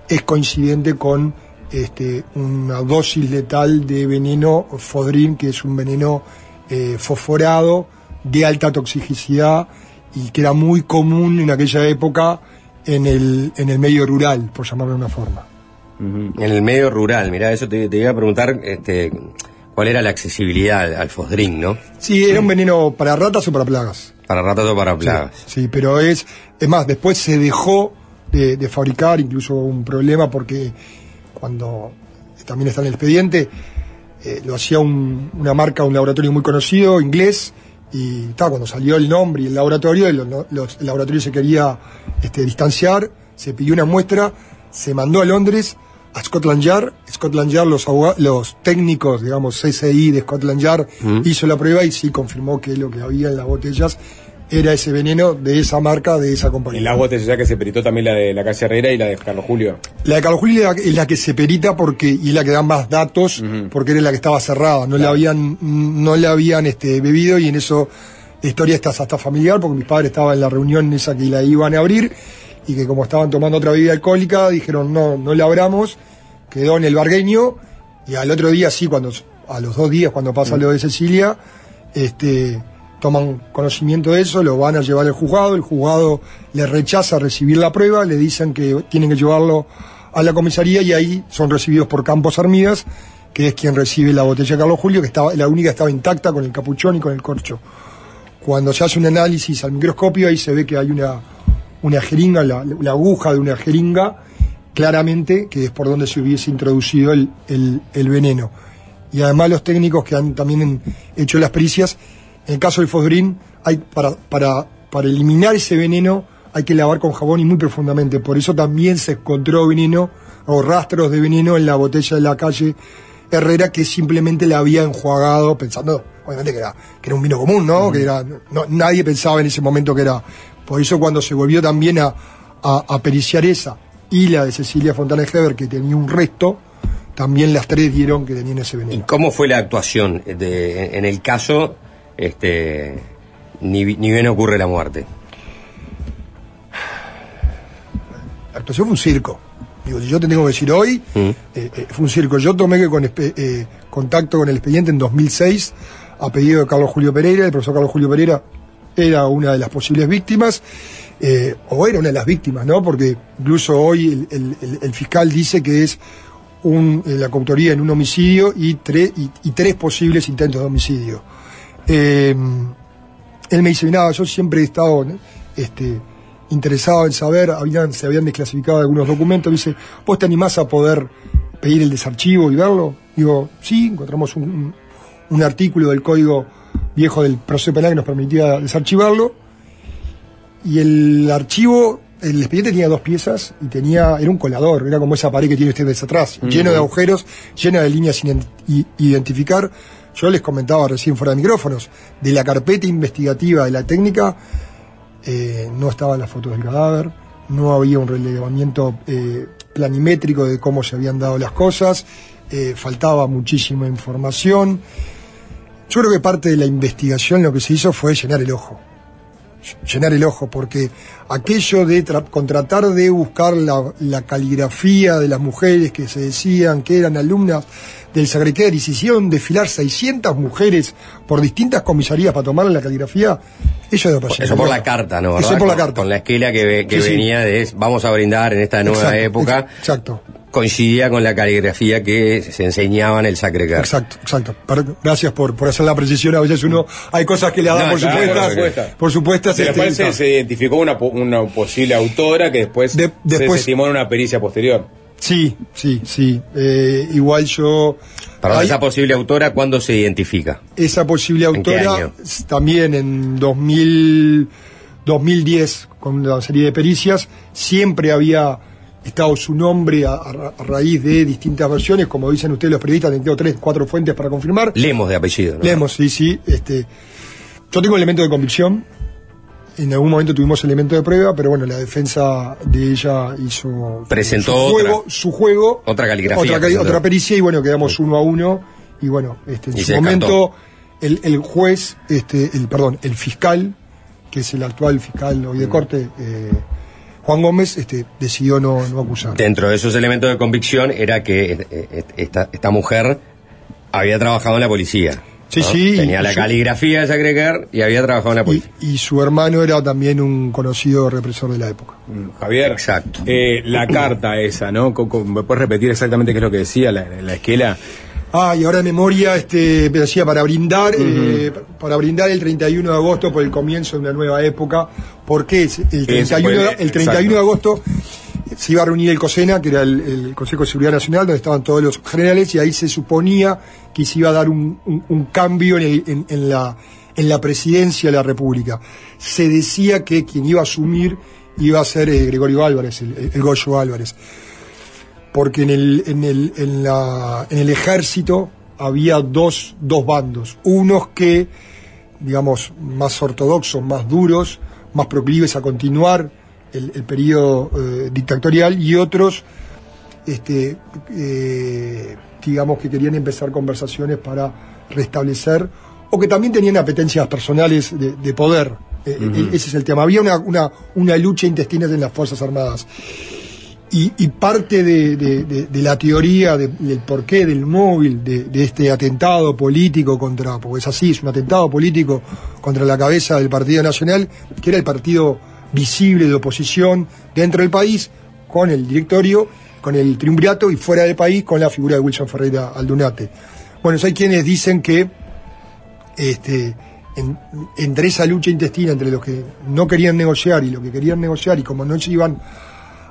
es coincidente con este, una dosis letal de veneno fodrin, que es un veneno eh, fosforado de alta toxicidad y que era muy común en aquella época en el, en el medio rural, por llamarlo de una forma. En el medio rural, mira, eso te, te iba a preguntar, este, cuál era la accesibilidad al, al Fosdrin, ¿no? Sí, era un veneno para ratas o para plagas. Para ratas o para plagas. Sí, pero es, es más, después se dejó de, de fabricar, incluso un problema porque cuando también está en el expediente, eh, lo hacía un- una marca, un laboratorio muy conocido, inglés, y ta, cuando salió el nombre y el laboratorio, el, los- el laboratorio se quería este, distanciar, se pidió una muestra, se mandó a Londres, a Scotland Yard, Scotland Yard, los, los técnicos, digamos, CSI de Scotland Yard, Mm. hizo la prueba y sí confirmó que lo que había en las botellas era ese veneno de esa marca, de esa compañía. En las botellas ya que se peritó también la de la calle Herrera y la de Carlos Julio. La de Carlos Julio es la- que se perita porque y es la que da más datos porque era la que estaba cerrada, no la habían no la habían este bebido y en eso la historia está hasta familiar porque mis padres estaban en la reunión esa que la iban a abrir y que como estaban tomando otra bebida alcohólica dijeron no no la abramos, quedó en el bargueño y al otro día sí cuando a los dos días cuando pasa lo de Cecilia este toman conocimiento de eso, lo van a llevar al juzgado, el juzgado le rechaza recibir la prueba, le dicen que tienen que llevarlo a la comisaría y ahí son recibidos por Campos Armidas, que es quien recibe la botella de Carlos Julio, que estaba, la única estaba intacta con el capuchón y con el corcho. Cuando se hace un análisis al microscopio, ahí se ve que hay una, una jeringa, la, la aguja de una jeringa, claramente que es por donde se hubiese introducido el, el- el veneno. Y además los técnicos que han también hecho las pericias, en el caso del fosdrin, hay para, para, para eliminar ese veneno hay que lavar con jabón y muy profundamente. Por eso también se encontró veneno o rastros de veneno en la botella de la calle Herrera que simplemente la había enjuagado pensando, obviamente que era, que era un vino común, ¿no? Que era, no, nadie pensaba en ese momento que era. Por eso cuando se volvió también a, a, a periciar esa y la de Cecilia Fontana Heber, que tenía un resto, también las tres dieron que tenían ese veneno. ¿Cómo fue la actuación de, en el caso, este, ni, bi- ni bien ocurre la muerte? La actuación fue un circo. Digo, si yo te tengo que decir hoy, eh, eh, fue un circo. Yo tomé que con eh, contacto con el expediente en 2006 a pedido de Carlos Julio Pereira. El profesor Carlos Julio Pereira era una de las posibles víctimas, o era una de las víctimas, ¿no? Porque incluso hoy el, el- el- el fiscal dice que es un, la coautoría en un homicidio y, tres y, y tres posibles intentos de homicidio. Eh, él me dice, nada, yo siempre he estado ¿no? este, interesado en saber, habían, se habían desclasificado algunos documentos, me dice, ¿vos te animás a poder pedir el desarchivo y verlo? Digo, sí, encontramos un, artículo del código viejo del proceso penal que nos permitía desarchivarlo, y el archivo el expediente tenía dos piezas y tenía, era un colador, era como esa pared que tiene ustedes atrás, Ujú. lleno de agujeros, llena de líneas sin identificar. Yo les comentaba recién fuera de micrófonos, de la carpeta investigativa de la técnica, eh, no estaban las fotos del cadáver, no había un relevamiento eh, planimétrico de cómo se habían dado las cosas, eh, faltaba muchísima información. Yo creo que parte de la investigación lo que se hizo fue llenar el ojo. Llenar el ojo, porque aquello de tra- contratar de buscar la, la caligrafía de las mujeres que se decían que eran alumnas del Sacré-Cœur y se hicieron desfilar 600 mujeres por distintas comisarías para tomar la caligrafía, eso de Eso por la carta, ¿no? Eso por la Con- carta. Con la esquela que, ve- que Sí, sí. venía de vamos a brindar en esta nueva Exacto, época. ex- Exacto. Coincidía con la caligrafía que se enseñaba en el Sacré Cœur. Exacto, exacto. Gracias por, por hacer la precisión. A veces uno, hay cosas que le dan No, por claro, supuestas. por supuesto. Por supuestas. La este, se, identificó una, una posible autora que después, se después- desestimó en una pericia posterior. Sí, sí, sí. Eh, igual yo. Hay- esa posible autora, ¿cuándo se identifica? esa posible ¿En qué autora año? s- también en 2000, 2010 con la serie de pericias siempre había estado su nombre a, a ra- a raíz de distintas versiones como dicen ustedes los periodistas tengo tres cuatro fuentes para confirmar Lemos de apellido, ¿no? leemos sí sí este yo tengo elemento de convicción en algún momento tuvimos elemento de prueba pero bueno la defensa de ella hizo Presentó su otra. juego, su juego Otra caligrafía. otra, presentó. otra pericia y bueno, quedamos uno a uno y bueno, este, en Y su momento el, el juez, este, el perdón, el fiscal, que es el actual fiscal hoy Mm. de corte, eh, Juan Gómez, este, decidió no, no acusar. Dentro de esos elementos de convicción era que eh, eh, esta, esta mujer había trabajado en la policía. Sí, ¿no? sí, Tenía la yo- caligrafía de Sacré Cœur y había trabajado en la policía. Y su hermano era también un conocido represor de la época. Javier, Exacto. eh, la carta esa, ¿no? ¿Me puedes repetir exactamente qué es lo que decía la, la esquela? Ah, y ahora memoria, este, me decía, para brindar, eh, para brindar el 31 de agosto por el comienzo de una nueva época. ¿Por qué? El 31, puede- el 31 de agosto se iba a reunir el COSENA, que era el, Consejo de Seguridad Nacional, donde estaban todos los generales, y ahí se suponía que se iba a dar un, cambio en, la, en la presidencia de la República. Se decía que quien iba a asumir iba a ser eh, Gregorio Álvarez, el, el Goyo Álvarez porque en el, ejército había dos bandos. Unos que, digamos, más ortodoxos, más duros, más proclives a continuar el, el periodo eh, dictatorial, y otros, este, eh, digamos, que querían empezar conversaciones para restablecer, o que también tenían apetencias personales de, de poder. Eh, Ese es el tema. Había una, una, una lucha intestina en las Fuerzas Armadas. Y, y parte de, de- la teoría de- del porqué del móvil de, de este atentado político contra, porque es así, es un atentado político contra la cabeza del Partido Nacional, que era el partido visible de oposición dentro del país, con el directorio, con el triunvirato y fuera del país con la figura de Wilson Ferreira Aldunate. Bueno, hay quienes dicen que este, en- entre esa lucha intestina entre los que no querían negociar y los que querían negociar, y como no se iban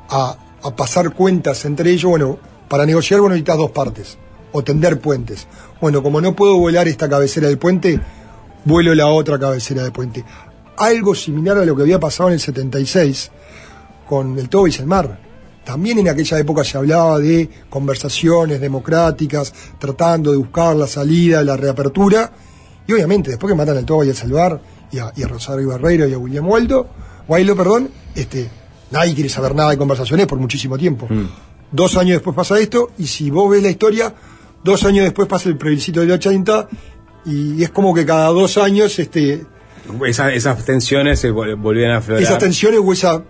a, pasar cuentas entre ellos, bueno, para negociar, bueno, necesitas dos partes, o tender puentes. Bueno, como no puedo volar esta cabecera del puente, vuelo la otra cabecera del puente. Algo similar a lo que había pasado en el 76 con el Tobis el Mar. También en aquella época se hablaba de conversaciones democráticas, tratando de buscar la salida, la reapertura, y obviamente después que matan al Toba y al Salvar, y a, y a Rosario Barreiro y a William Waldo, Guailo, perdón, este, nadie quiere saber nada de conversaciones por muchísimo tiempo. Dos años después pasa esto, y si vos ves la historia, dos años después pasa el plebiscito del 80, y es como que cada dos años este, Esa- esas tensiones se vol- volvían a aflorar. esas tensiones o esa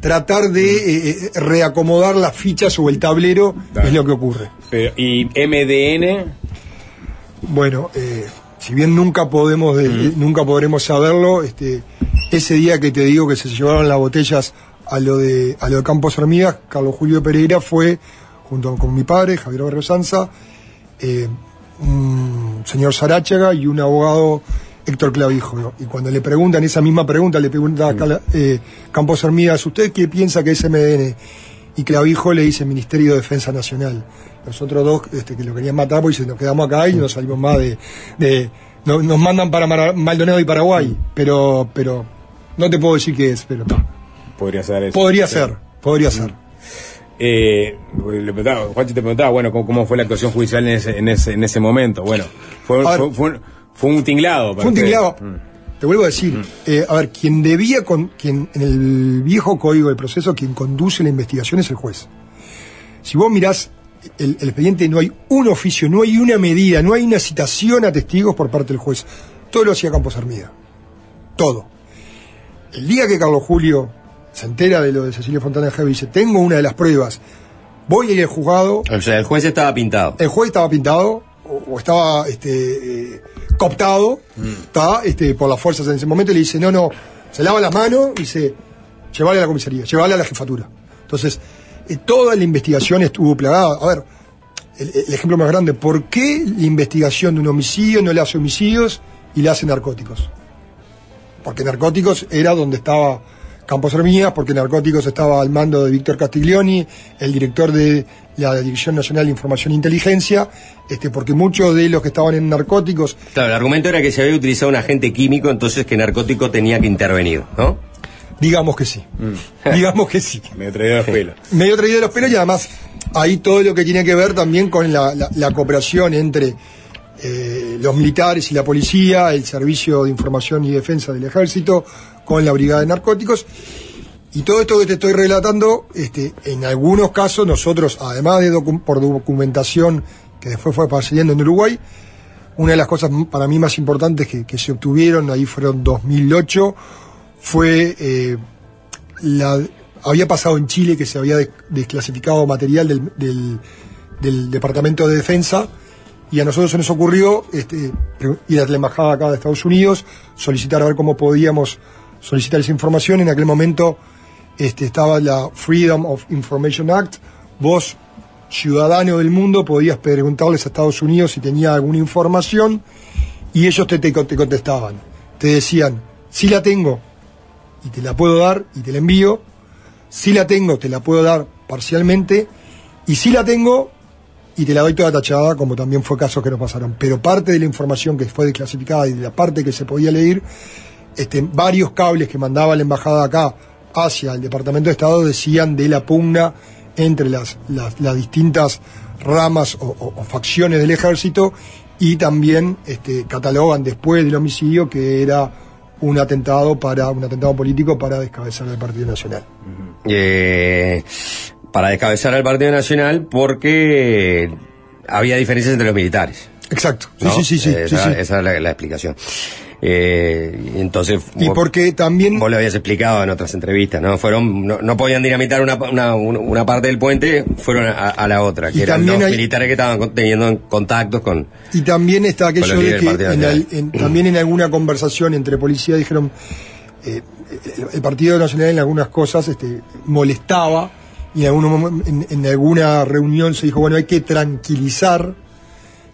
tratar de eh, eh, reacomodar las fichas o el tablero es lo que ocurre. Pero, y MDN, Bueno, eh, si bien nunca podemos de- eh, nunca podremos saberlo, este, ese día que te digo que se llevaron las botellas a lo de a lo de Campos Hormigas, Carlos Julio Pereira fue junto con mi padre, Javier Barrio Sanza, eh, un señor Sarachaga y un abogado Héctor Clavijo. Y cuando le preguntan esa misma pregunta, le pregunta a eh, Campos Hermías, ¿usted qué piensa que es MDN? Y Clavijo le dice Ministerio de Defensa Nacional. Nosotros dos este, que lo querían matar, pues nos quedamos acá y no salimos más de... de- no- nos mandan para Mara- Maldonado y Paraguay, pero, pero no te puedo decir qué es, pero podría ser eso. Podría Sí. ser, podría ser. Eh, le preguntaba, Juanchi te preguntaba, bueno, ¿cómo, cómo fue la actuación judicial en ese, en ese, en ese momento? Bueno, fue, ver. fue, fue un- fue un tinglado. para Fue un tinglado. Te vuelvo a decir, eh, a ver, quien debía, con, quien en el viejo código del proceso, quien conduce la investigación es el juez. Si vos mirás el, el expediente, no hay un oficio, no hay una medida, no hay una citación a testigos por parte del juez. Todo lo hacía Campos Armida. Todo. El día que Carlos Julio se entera de lo de Cecilia Fontana Jeve y dice, tengo una de las pruebas, voy a ir al juzgado, O sea, el juez estaba pintado. el juez estaba pintado o, o estaba este, eh, cooptado está, este, por las fuerzas en ese momento y le dice, no, no, se lava las manos y dice, llévale a la comisaría, llévale a la jefatura. Entonces, eh, toda la investigación estuvo plagada. A ver, el, el ejemplo más grande, ¿por qué la investigación de un homicidio no le hace homicidios y le hace narcóticos? Porque narcóticos era donde estaba Campos Hermías, porque narcóticos estaba al mando de Víctor Castiglioni, el director de la Dirección Nacional de Información e Inteligencia, este, porque muchos de los que estaban en narcóticos Claro, el argumento era que se había utilizado un agente químico, entonces que narcótico tenía que intervenir, ¿no? Digamos que sí. Digamos que sí. Me traía los pelos. Medio traído de los pelos y además ahí todo lo que tiene que ver también con la, la- la cooperación entre eh, los militares y la policía, el Servicio de Información y Defensa del Ejército, con la Brigada de Narcóticos. Y todo esto que te estoy relatando, este, en algunos casos nosotros, además de por documentación que después fue pasando en Uruguay, una de las cosas para mí más importantes que, se obtuvieron, ahí fueron 2008, fue eh, la, había pasado en Chile que se había des- desclasificado material del, del- del Departamento de Defensa y a nosotros se nos ocurrió este, ir a la embajada acá de Estados Unidos, solicitar a ver cómo podíamos solicitar esa información. En aquel momento este, estaba la Freedom of Information Act. Vos, ciudadano del mundo, podías preguntarles a Estados Unidos si tenía alguna información y ellos te, te, te contestaban. Te decían, sí la tengo y te la puedo dar y te la envío. Si la tengo, te la puedo dar parcialmente. Y si la tengo y te la doy toda tachada, como también fue casos que nos pasaron. Pero parte de la información que fue desclasificada y de la parte que se podía leer, este, varios cables que mandaba la embajada acá hacia el Departamento de Estado decían de la pugna entre las, las, distintas ramas o facciones del ejército y también este, catalogan después del homicidio que era un atentado para un atentado político para descabezar al Partido Nacional. Eh, para descabezar al Partido Nacional porque había diferencias entre los militares. Exacto. Sí, ¿no? sí, sí, sí, sí, esa, sí. esa es la, la explicación. Eh, entonces. Y vos- porque también Vos lo habías explicado en otras entrevistas, ¿no? Fueron, no, no podían dinamitar una, una, una parte del puente, fueron a, a la otra, Y que eran los hay- militares que estaban teniendo contactos con. Y también está aquello de que en al- en- también en alguna conversación entre policía dijeron eh, el, el Partido Nacional en algunas cosas este, molestaba y en, algún en, en alguna reunión se dijo bueno hay que tranquilizar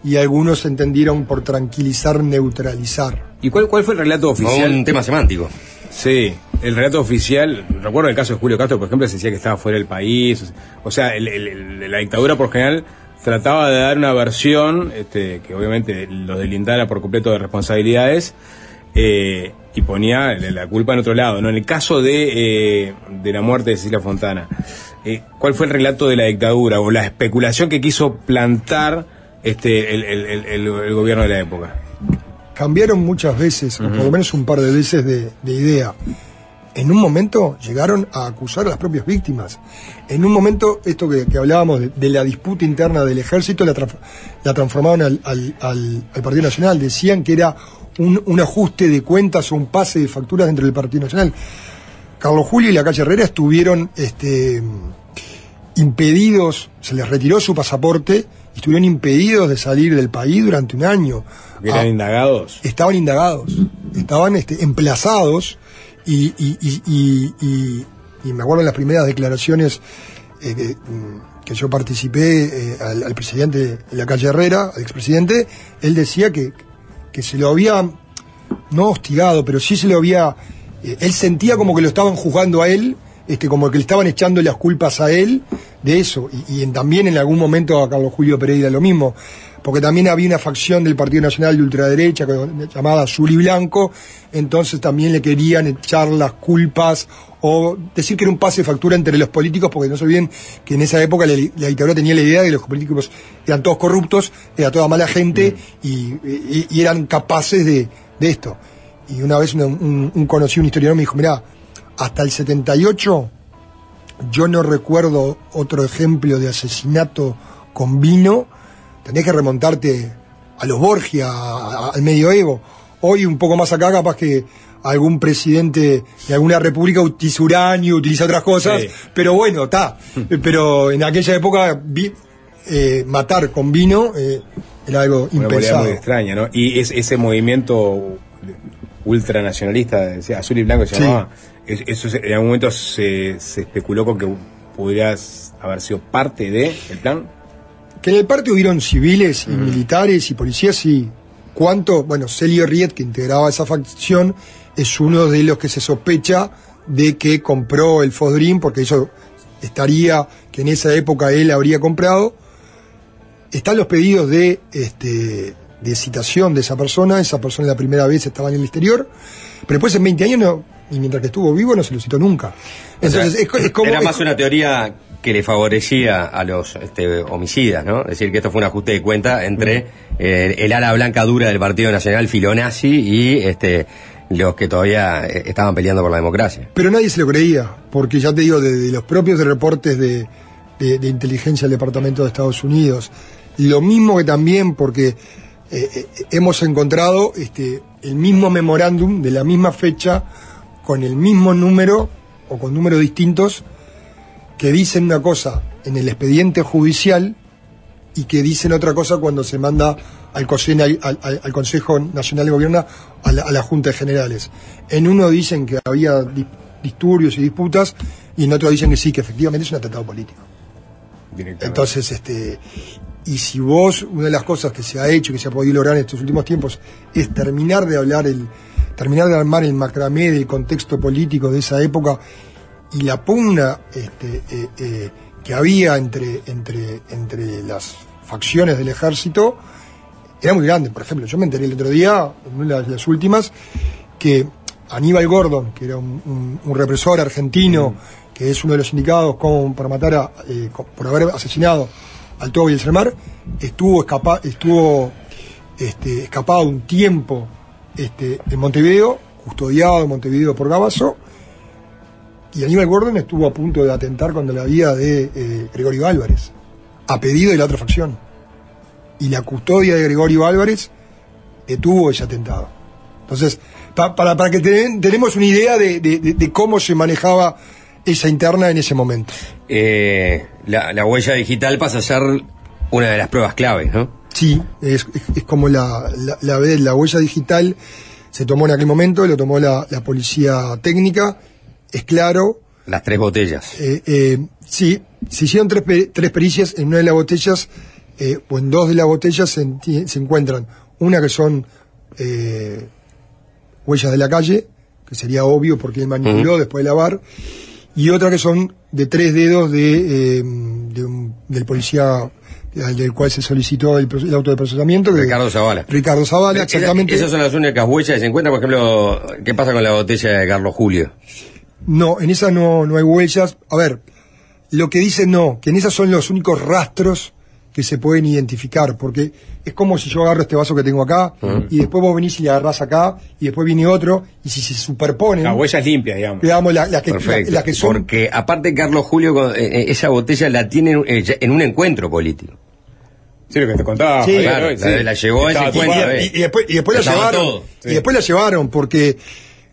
y algunos entendieron por tranquilizar neutralizar. ¿Y cuál, cuál fue el relato oficial? Un tema semántico. Sí, el relato oficial, recuerdo el caso de Julio Castro, por ejemplo, se decía que estaba fuera del país, o sea, el- el- el- la dictadura por general trataba de dar una versión este, que obviamente lo delindara por completo de responsabilidades eh, y ponía la la culpa en otro lado. ¿no? En el caso de, eh, de la muerte de Cecilia Fontana, eh, ¿cuál fue el relato de la dictadura o la especulación que quiso plantar este, el, el- el- el- el gobierno de la época? Cambiaron muchas veces, o por lo menos un par de veces de, de idea. En un momento llegaron a acusar a las propias víctimas. En un momento, esto que, que hablábamos de, de la disputa interna del ejército, la, la transformaron al, al- al- al Partido Nacional. Decían que era un, un ajuste de cuentas o un pase de facturas dentro del Partido Nacional. Carlos Julio y la calle Herrera estuvieron este, impedidos, se les retiró su pasaporte y estuvieron impedidos de salir del país durante un año. Eran Ah, indagados. estaban indagados, estaban este, emplazados y, y- me acuerdo en las primeras declaraciones eh, que, mm, que yo participé eh, al, al presidente de la calle Herrera, al expresidente, él decía que, que se lo había, no hostigado, pero sí se lo había, él sentía como que lo estaban juzgando a él este, como que le estaban echando las culpas a él de eso. Y, y en- también en algún momento a Carlos Julio Pereira lo mismo. Porque también había una facción del Partido Nacional de ultraderecha llamada Azul y Blanco, entonces también le querían echar las culpas o decir que era un pase de factura entre los políticos, porque no se olviden que en esa época la, la dictadura tenía la idea de que los políticos eran todos corruptos, era toda mala gente y, y- y eran capaces de, de esto. Y una vez una- un, un conocido, un historiador, me dijo, mirá, hasta el 78 yo no recuerdo otro ejemplo de asesinato con vino. Tenés que remontarte a los Borgia, a- a- al medioevo. Hoy un poco más acá, capaz que algún presidente de alguna república utiliza uranio, utiliza otras cosas, Sí. pero bueno, está. pero en aquella época vi- eh, matar con vino eh, era algo Una impensado. muy extraña, ¿no? Y es, ese movimiento ultranacionalista, azul y blanco se Sí. llamaba, es- eso en algún momento se, se especuló con que pudieras haber sido parte de el plan. Que en el parte hubieron civiles y militares y policías y cuánto, bueno, Celio Riet, que integraba esa facción, es uno de los que se sospecha de que compró el Fosdrim, porque eso estaría, que en esa época él habría comprado. Están los pedidos de, este, de citación de esa persona, esa persona la primera vez estaba en el exterior, pero después en 20 años no, y mientras que estuvo vivo no se lo citó nunca. Entonces, O sea, es, co- es como... era es más una teoría que le favorecía a los este, homicidas, ¿no? Es decir, que esto fue un ajuste de cuenta entre eh, el ala blanca dura del Partido Nacional filonazi y este los que todavía eh, estaban peleando por la democracia. Pero nadie se lo creía, porque ya te digo, de, de los propios reportes de, de- de inteligencia del Departamento de Estados Unidos, lo mismo que también porque eh, eh, hemos encontrado este, el mismo memorándum de la misma fecha, con el mismo número o con números distintos, que dicen una cosa en el expediente judicial y que dicen otra cosa cuando se manda al, Consejo- al- al- Consejo Nacional de Gobierno, a la, a la Junta de Generales. En uno dicen que había di- disturbios y disputas, y en otro dicen que sí, que efectivamente es un atentado político. Entonces, este, y si vos, una de las cosas que se ha hecho, que se ha podido lograr en estos últimos tiempos, es terminar de hablar el, terminar de armar el macramé del contexto político de esa época y la pugna este, eh, eh, que había entre, entre, entre las facciones del ejército, era muy grande. Por ejemplo, yo me enteré el otro día, en una de las últimas, que Aníbal Gordon, que era un, un- un represor argentino, que es uno de los indicados como para matar a, eh, por haber asesinado al Tobo y el Selmar, estuvo, estuvo este, escapado un tiempo este, en Montevideo, custodiado en Montevideo por Gabazo, y Aníbal Gordon estuvo a punto de atentar contra la vida de eh, Gregorio Álvarez, a pedido de la otra facción. Y la custodia de Gregorio Álvarez detuvo ese atentado. Entonces, pa- para, para que ten- tenemos una idea de, de- de- de cómo se manejaba esa interna en ese momento. Eh, la, la huella digital pasa a ser una de las pruebas claves, ¿no? Sí, es, es- es como la, la, la, la huella digital se tomó en aquel momento, lo tomó la, la policía técnica, es claro, Las tres botellas. Eh, eh, sí, se hicieron tres, tres pericias. En una de las botellas, eh, o en dos de las botellas, se, se encuentran una que son huellas de la calle, que sería obvio porque él manipuló después de lavar, y otra que son de tres dedos de, eh, de un- del policía al del cual se solicitó el, auto de procesamiento. que- Ricardo Zavala. Ricardo Zavala, Esa- exactamente. Esas son las únicas huellas que se encuentran, por ejemplo, ¿qué pasa con la botella de Carlos Julio? No, en esa no, no hay huellas. A ver, lo que dice no, que en esas son los únicos rastros que se pueden identificar, porque es como si yo agarro este vaso que tengo acá, y después vos venís y le agarrás acá, y después viene otro, y si se superponen, Las huellas limpias, digamos. digamos, la- las que, la- son... Porque aparte Carlos Julio, eh, eh, esa botella la tiene eh, en un encuentro político. Sí, lo que te contaba. Sí, claro, la- la llevó a ese encuentro, eh. y, y después, y después la llevaron. todo, Y después la llevaron, porque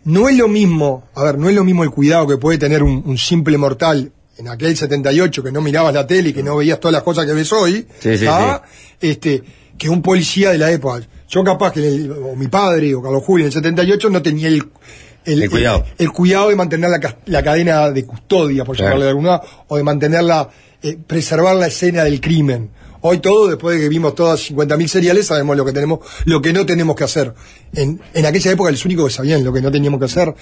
no es lo mismo, a ver, no es lo mismo el cuidado que puede tener un, un simple mortal en aquel 78 que no mirabas la tele y que no veías todas las cosas que ves hoy, Sí, sí, este, que un policía de la época. Yo capaz que, el- o mi padre o Carlos Julio en el 78 no tenía el, El cuidado. el cuidado de mantener la, la cadena de custodia, por llamarle de alguna, o de mantenerla, eh, preservar la escena del crimen, Hoy todo, después de que vimos todas 50.000 seriales, sabemos lo que tenemos, lo que no tenemos que hacer. En, en aquella época los únicos que sabían lo que no teníamos que hacer,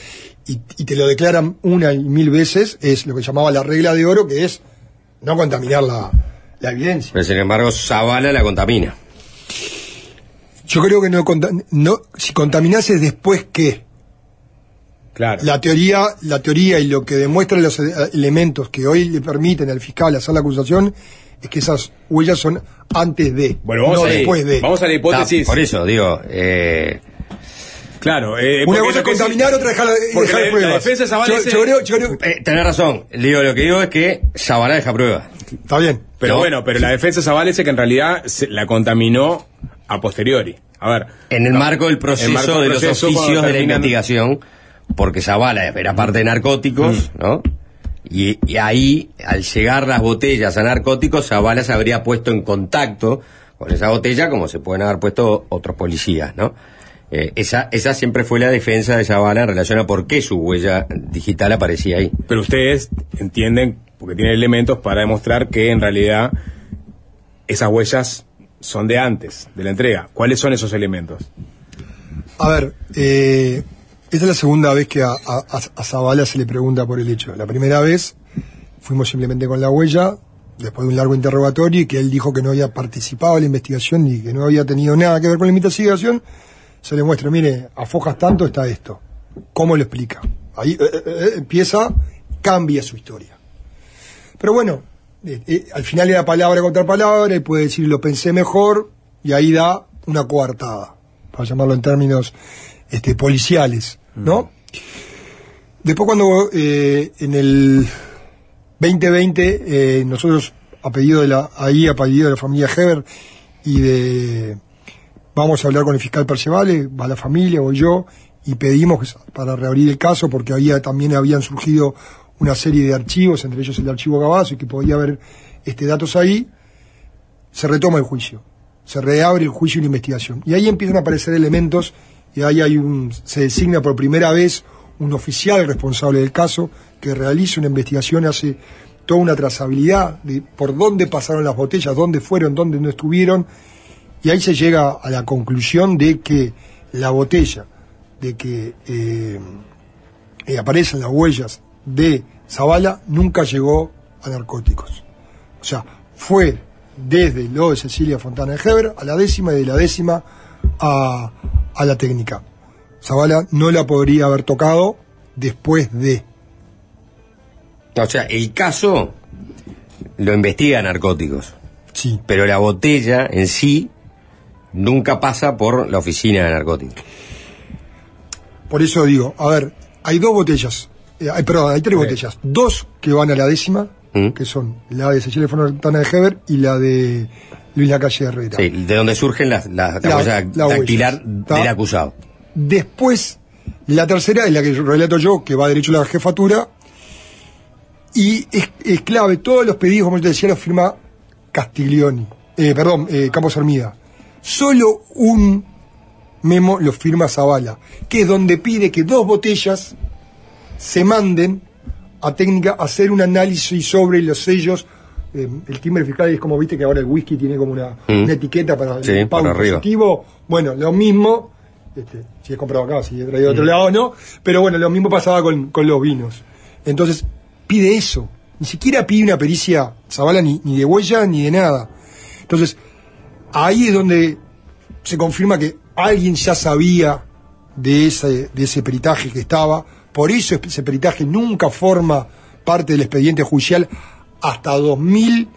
y, y te lo declaran una y mil veces, es lo que llamaba la regla de oro, que es no contaminar la, la evidencia. Pero sin embargo, Zavala la contamina. Yo creo que no, no si contaminase después qué. Claro. La teoría, la teoría y lo que demuestran los eh, elementos que hoy le permiten al fiscal hacer la acusación es que esas huellas son antes de, Bueno, vamos no a la- después de. vamos a la hipótesis. Por eso, digo, eh, Claro. eh, Una cosa es contaminar, sí- otra dejar, porque dejar la- la pruebas. defensa de Zavala yo, dice- yo creo, yo creo- eh, tenés razón. Digo, lo que digo es que Zavala deja prueba. está bien. Pero No. bueno, pero la defensa de Zavala dice que en realidad se- la contaminó a posteriori. A ver. En el no, marco del proceso el marco de del los proceso, oficios de la investigación, porque Zavala era parte de narcóticos, ¿no? Y, y ahí, al llegar las botellas a narcóticos, Zavala se habría puesto en contacto con esa botella como se pueden haber puesto otros policías, ¿no? Eh, esa, esa siempre fue la defensa de Zavala en relación a por qué su huella digital aparecía ahí. Pero ustedes entienden, porque tienen elementos para demostrar que en realidad esas huellas son de antes, de la entrega. ¿Cuáles son esos elementos? A ver, eh, esta es la segunda vez que a, a, Zavala se le pregunta por el hecho. La primera vez fuimos simplemente con la huella, después de un largo interrogatorio, y que él dijo que no había participado en la investigación ni que no había tenido nada que ver con la investigación. Se le muestra, mire, a fojas tanto está esto. ¿Cómo lo explica? Ahí eh, eh, eh, empieza, cambia su historia. Pero bueno, al final era palabra contra palabra, y puede decir lo pensé mejor, y ahí da una coartada, para llamarlo en términos este, policiales, ¿no? Después cuando eh, en el 2020 eh, nosotros a pedido de la ahí a de la familia Heber y de vamos a hablar con el fiscal Percevale, va la familia o yo y pedimos para reabrir el caso porque había también habían surgido una serie de archivos, entre ellos el archivo Gabazo y que podía haber este datos ahí, se retoma el juicio, se reabre el juicio y la investigación. Y ahí empiezan a aparecer elementos y ahí hay un, se designa por primera vez un oficial responsable del caso que realiza una investigación, hace toda una trazabilidad de por dónde pasaron las botellas, dónde fueron, dónde no estuvieron, y ahí se llega a la conclusión de que la botella, de que eh, eh, aparecen las huellas de Zavala, nunca llegó a narcóticos. O sea, fue desde lo de Cecilia Fontana de Heber a la décima y de la décima a, a la técnica. Zavala no la podría haber tocado después de. O sea, el caso lo investiga narcóticos. Sí. Pero la botella en sí nunca pasa por la oficina de narcóticos. Por eso digo, a ver, hay dos botellas, eh, hay, perdón, hay tres botellas. Dos que van a la décima, ¿Mm? que son la de Cecilia Fontana de Heber y la de Luis Lacalle Herrera. Sí, de donde surgen las las- la, dactilar del acusado. Después, la tercera es la que relato yo, que va derecho a la jefatura. Y es, es clave, todos los pedidos, como yo te decía, los firma Castiglioni. Eh, perdón, eh, Campos Armida. Solo un memo lo firma Zavala, que es donde pide que dos botellas se manden a técnica a hacer un análisis sobre los sellos. Eh, el timbre fiscal es como viste que ahora el whisky tiene como una, Mm. una etiqueta para Sí, el pago para arriba. positivo. Bueno, lo mismo, este, si es comprado acá, si es traído de Mm. otro lado no, pero bueno, lo mismo pasaba con, con los vinos. Entonces, pide eso. Ni siquiera pide una pericia Zavala ni, ni de huella ni de nada. Entonces, ahí es donde se confirma que alguien ya sabía de ese, de ese peritaje que estaba, por eso ese peritaje nunca forma parte del expediente judicial hasta 2000,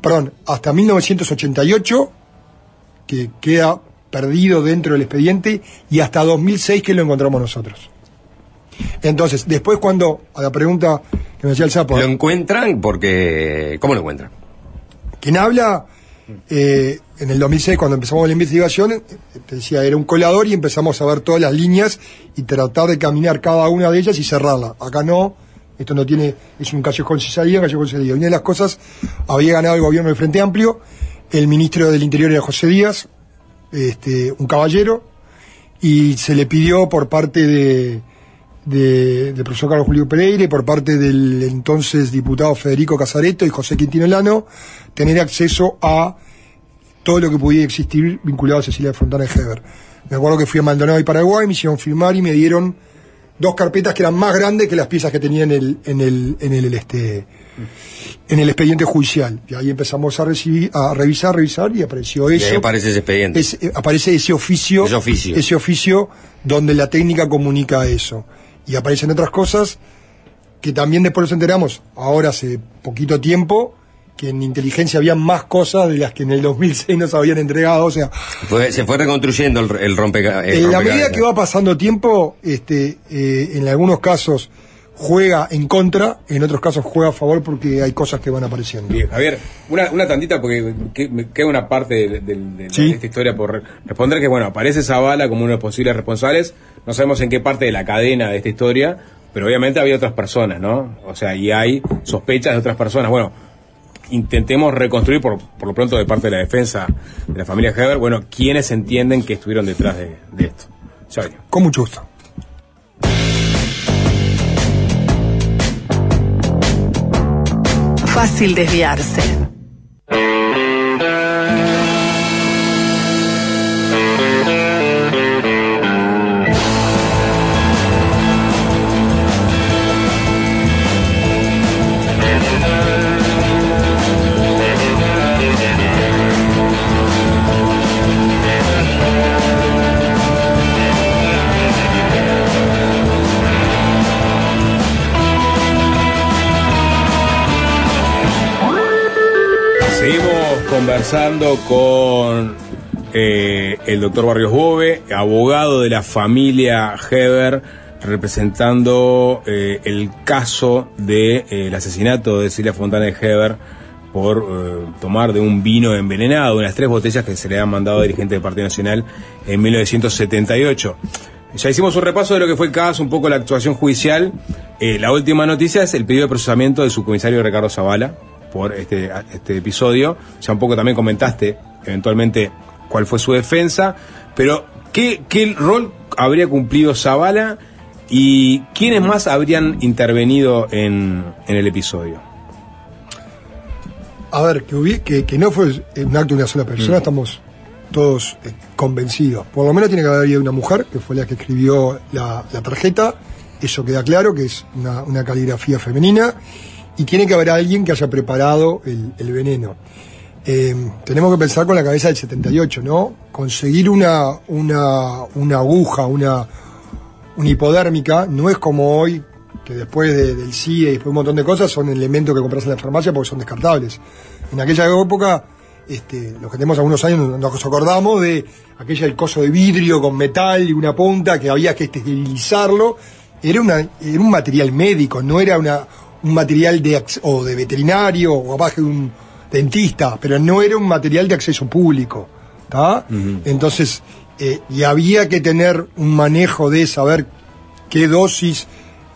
perdón, hasta 1988, que queda perdido dentro del expediente, y hasta 2006 que lo encontramos nosotros. Entonces, después cuando, a la pregunta que me decía el sapo, Lo encuentran porque... ¿Cómo lo encuentran? quien habla eh, en el 2006 cuando empezamos la investigación te decía era un colador y empezamos a ver todas las líneas y tratar de caminar cada una de ellas y cerrarla acá no esto no tiene es un callejón un callejón salida una de las cosas había ganado el gobierno del Frente Amplio el ministro del Interior era José Díaz este un caballero y se le pidió por parte de de- del profesor Carlos Julio Pereira y por parte del entonces diputado Federico Casareto y José Quintino Lano tener acceso a todo lo que podía existir vinculado a Cecilia Fontana de Heber. Me acuerdo que fui a Maldonado y Paraguay, me hicieron firmar y me dieron dos carpetas que eran más grandes que las piezas que tenía en el, en el, en el, este, en el expediente judicial. Y ahí empezamos a recibir, a revisar, revisar y apareció Y eso. ahí aparece ese expediente. Es- eh, aparece ese oficio, Ese oficio. ese oficio donde la técnica comunica eso. Y aparecen otras cosas que también después nos enteramos, ahora hace poquito tiempo, que en inteligencia había más cosas de las que en el 2006 nos habían entregado. O sea, Fue- se fue reconstruyendo el, el rompeca- el en la rompecabezas. medida que va pasando tiempo, este, eh, en algunos casos juega en contra, en otros casos juega a favor porque hay cosas que van apareciendo. Bien, Javier, una, una tantita porque que- me queda una parte de, de- de- de Sí. esta historia por re- responder que, bueno, aparece Zavala como uno de los posibles responsables, no sabemos en qué parte de la cadena de esta historia, pero obviamente había otras personas, ¿no? O sea, y hay sospechas de otras personas. Bueno, intentemos reconstruir por, por lo pronto de parte de la defensa de la familia Heber, bueno, quiénes entienden que estuvieron detrás de, de esto. Venimos. Con mucho gusto. Fácil desviarse. Conversando con eh, el doctor Barrios Bove, abogado de la familia Heber, representando eh, el caso del asesinato de Celia Fontana de Heber por eh, tomar de un vino envenenado, unas tres botellas que se le han mandado a dirigente del Partido Nacional en 1978. Ya hicimos un repaso de lo que fue el caso, un poco la actuación judicial. Eh, la última noticia es el pedido de procesamiento del subcomisario Ricardo Zavala por este, este episodio. Ya un poco también comentaste eventualmente cuál fue su defensa, pero ¿qué, qué rol habría cumplido Zavala y quiénes más habrían intervenido en, en el episodio? A ver, que, hubi- que, que no fue un acto de una sola persona, Mm. estamos todos eh, convencidos. Por lo menos tiene que haber habido una mujer, que fue la que escribió la, la tarjeta, eso queda claro, que es una, una caligrafía femenina, y tiene que haber alguien que haya preparado el, veneno. Eh, tenemos que pensar con la cabeza del 78, ¿no? Conseguir una, una, una aguja, una, una hipodérmica, no es como hoy, que después de- del CIE y después de un montón de cosas son elementos que compras en la farmacia porque son descartables. En aquella época, este, los que tenemos algunos años nos acordamos de aquella el coso de vidrio con metal y una punta que había que esterilizarlo. Era, una, era un material médico, no era una, un material de, o de veterinario o abajo de un dentista, pero no era un material de acceso público. ¿tá? Entonces, eh, y había que tener un manejo de saber qué dosis,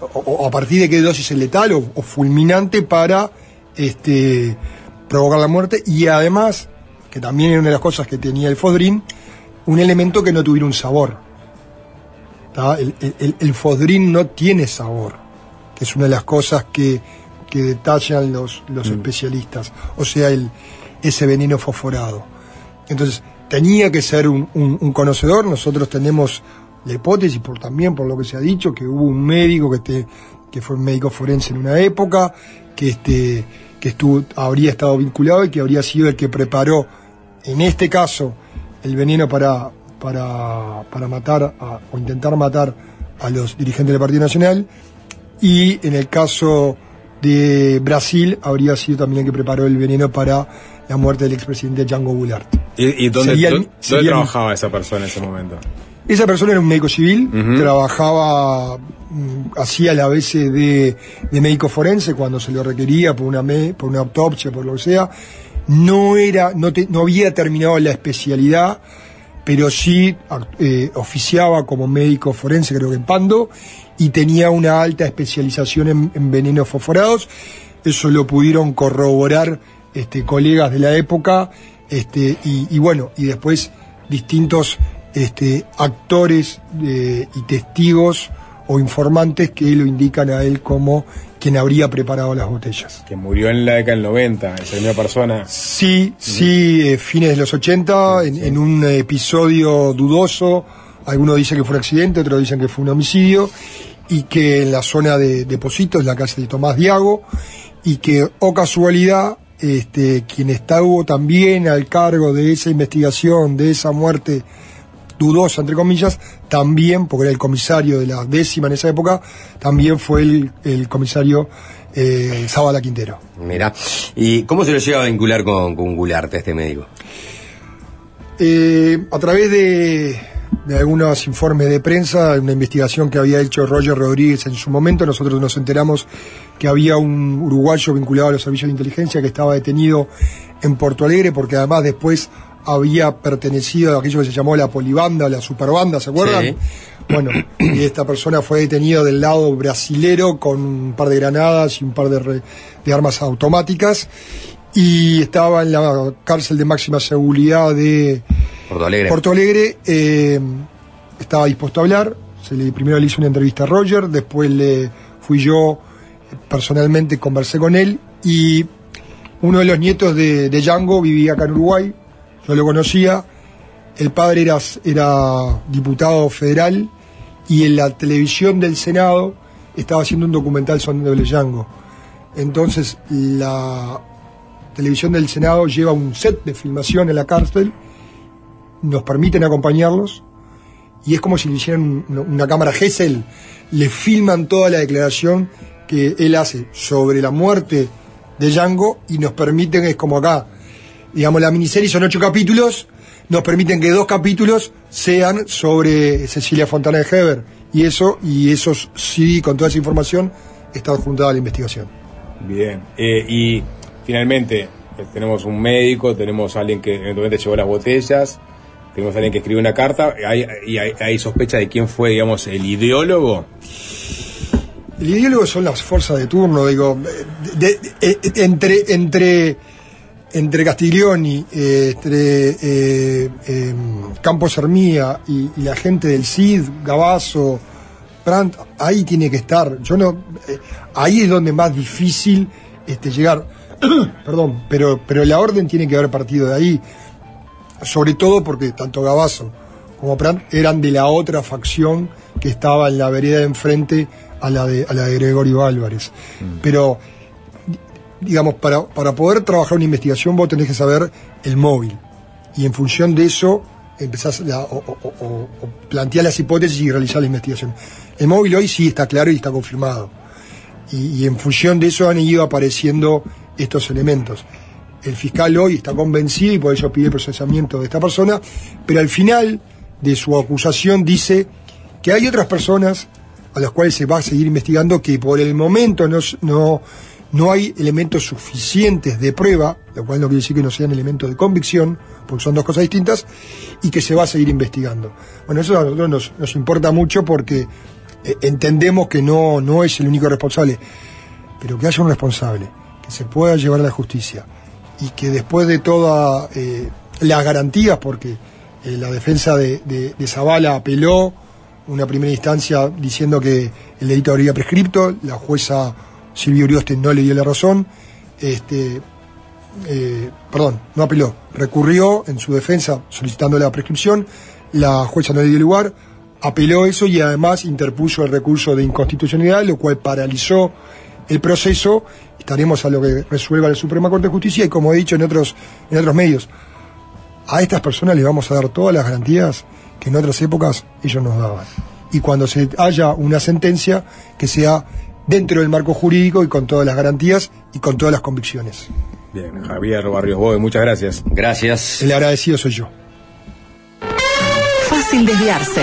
o, o a partir de qué dosis es letal o, o fulminante para este, provocar la muerte. Y además, que también era una de las cosas que tenía el fodrín, un elemento que no tuviera un sabor. El, el- el- el fodrín no tiene sabor, que es una de las cosas que, que detallan los, los especialistas. O sea, el, ese veneno fosforado. Entonces, tenía que ser un, un- un conocedor. Nosotros tenemos la hipótesis, por, también por lo que se ha dicho, que hubo un médico que, este, que fue un médico forense en una época, que, este, que estuvo, habría estado vinculado y que habría sido el que preparó, en este caso, el veneno para, para, para matar a- o intentar matar a los dirigentes del Partido Nacional. Y en el caso de Brasil, habría sido también el que preparó el veneno para la muerte del expresidente Django Goulart. ¿Y, y dónde, Sería dónde- sería trabajaba esa persona en ese momento? Esa persona era un médico civil, Ujú. trabajaba, mm, hacía la veces de, de médico forense cuando se lo requería por una, me- por una autopsia, por lo que sea. No era, no, te- no había terminado la especialidad, pero sí eh, oficiaba como médico forense, creo que en Pando, y tenía una alta especialización en, en venenos fosforados. Eso lo pudieron corroborar este, colegas de la época, este, y, y bueno, y después distintos este, actores eh, y testigos o informantes que lo indican a él como quien habría preparado las botellas. Que murió en la década del 90, esa misma persona. Sí, sí, eh, fines de los 80, en, en un episodio dudoso. Algunos dicen que fue un accidente, otros dicen que fue un homicidio. Y que en la zona de Depositos, la casa de Tomás Diago, y que, o casualidad, este, quien estuvo también al cargo de esa investigación, de esa muerte dudosa, entre comillas, también, porque era el comisario de la décima en esa época, también fue el, el comisario eh, Zabala Quintero. Mira, ¿y cómo se lo lleva a vincular con, con Gularte, este médico? Eh, a través de, de algunos informes de prensa, una investigación que había hecho Roger Rodríguez en su momento, nosotros nos enteramos que había un uruguayo vinculado a los servicios de inteligencia que estaba detenido en Porto Alegre, porque además después había pertenecido a aquello que se llamó la polibanda, la superbanda, ¿se acuerdan? Sí. Bueno, y esta persona fue detenida del lado brasilero con un par de granadas y un par de, re- de armas automáticas y estaba en la cárcel de máxima seguridad de Porto Alegre. Porto Alegre. eh, estaba dispuesto a hablar. Se le, primero le hice una entrevista a Roger, después le fui yo personalmente, conversé con él y uno de los nietos de, de Django vivía acá en Uruguay. Yo lo conocía. El padre era, era diputado federal y en la televisión del Senado estaba haciendo un documental sobre Django. Entonces la televisión del Senado lleva un set de filmación en la cárcel, nos permiten acompañarlos y es como si le hicieran un- una cámara Gesell, le filman toda la declaración que él hace sobre la muerte de Django y nos permiten, es como acá, digamos, la miniserie son ocho capítulos, nos permiten que dos capítulos sean sobre Cecilia Fontana de Heber. Y eso, y esos sí, con toda esa información, está adjuntada a la investigación. Bien. Eh, y finalmente, eh, tenemos un médico, tenemos alguien que eventualmente llevó las botellas, tenemos alguien que escribió una carta, hay, y hay, hay sospecha de quién fue, digamos, el ideólogo. El ideólogo son las fuerzas de turno, digo, de- de- de- entre, entre, entre Castiglioni, eh, entre eh, eh, Campos Hermía y, y la gente del CID, Gabazo, Brandt, ahí tiene que estar. Yo no, eh, ahí es donde más difícil este, llegar. Perdón, pero, pero la orden tiene que haber partido de ahí. Sobre todo porque tanto Gabazo como Brandt eran de la otra facción que estaba en la vereda de enfrente a la de, a la de Gregorio Álvarez. Pero, di- digamos, para, para poder trabajar una investigación vos tenés que saber el móvil. Y en función de eso empezás o, plantear las hipótesis y realizar la investigación. El móvil hoy sí está claro y está confirmado. Y, en función de eso han ido apareciendo estos elementos. El fiscal hoy está convencido y por eso pide procesamiento de esta persona, pero al final de su acusación dice que hay otras personas a las cuales se va a seguir investigando que por el momento no, no hay elementos suficientes de prueba, lo cual no quiere decir que no sean elementos de convicción, porque son dos cosas distintas, y que se va a seguir investigando. Bueno, eso a nosotros nos, importa mucho porque eh, entendemos que no, no es el único responsable, pero que haya un responsable, que se pueda llevar a la justicia y que después de todas eh, las garantías, porque eh, la defensa de, de, de Zavala apeló una primera instancia diciendo que el delito habría prescripto, la jueza Silvia Urioste no le dio la razón, este, eh, perdón, no apeló, recurrió en su defensa solicitando la prescripción, la jueza no le dio lugar, apeló eso y además interpuso el recurso de inconstitucionalidad, lo cual paralizó el proceso, estaremos a lo que resuelva la Suprema Corte de Justicia y como he dicho en otros, en otros medios, a estas personas les vamos a dar todas las garantías que en otras épocas ellos nos daban. Y cuando se haya una sentencia, que sea dentro del marco jurídico y con todas las garantías y con todas las convicciones. Bien, Javier Barrios Bove, muchas gracias. Gracias. El agradecido soy yo. Fácil desviarse.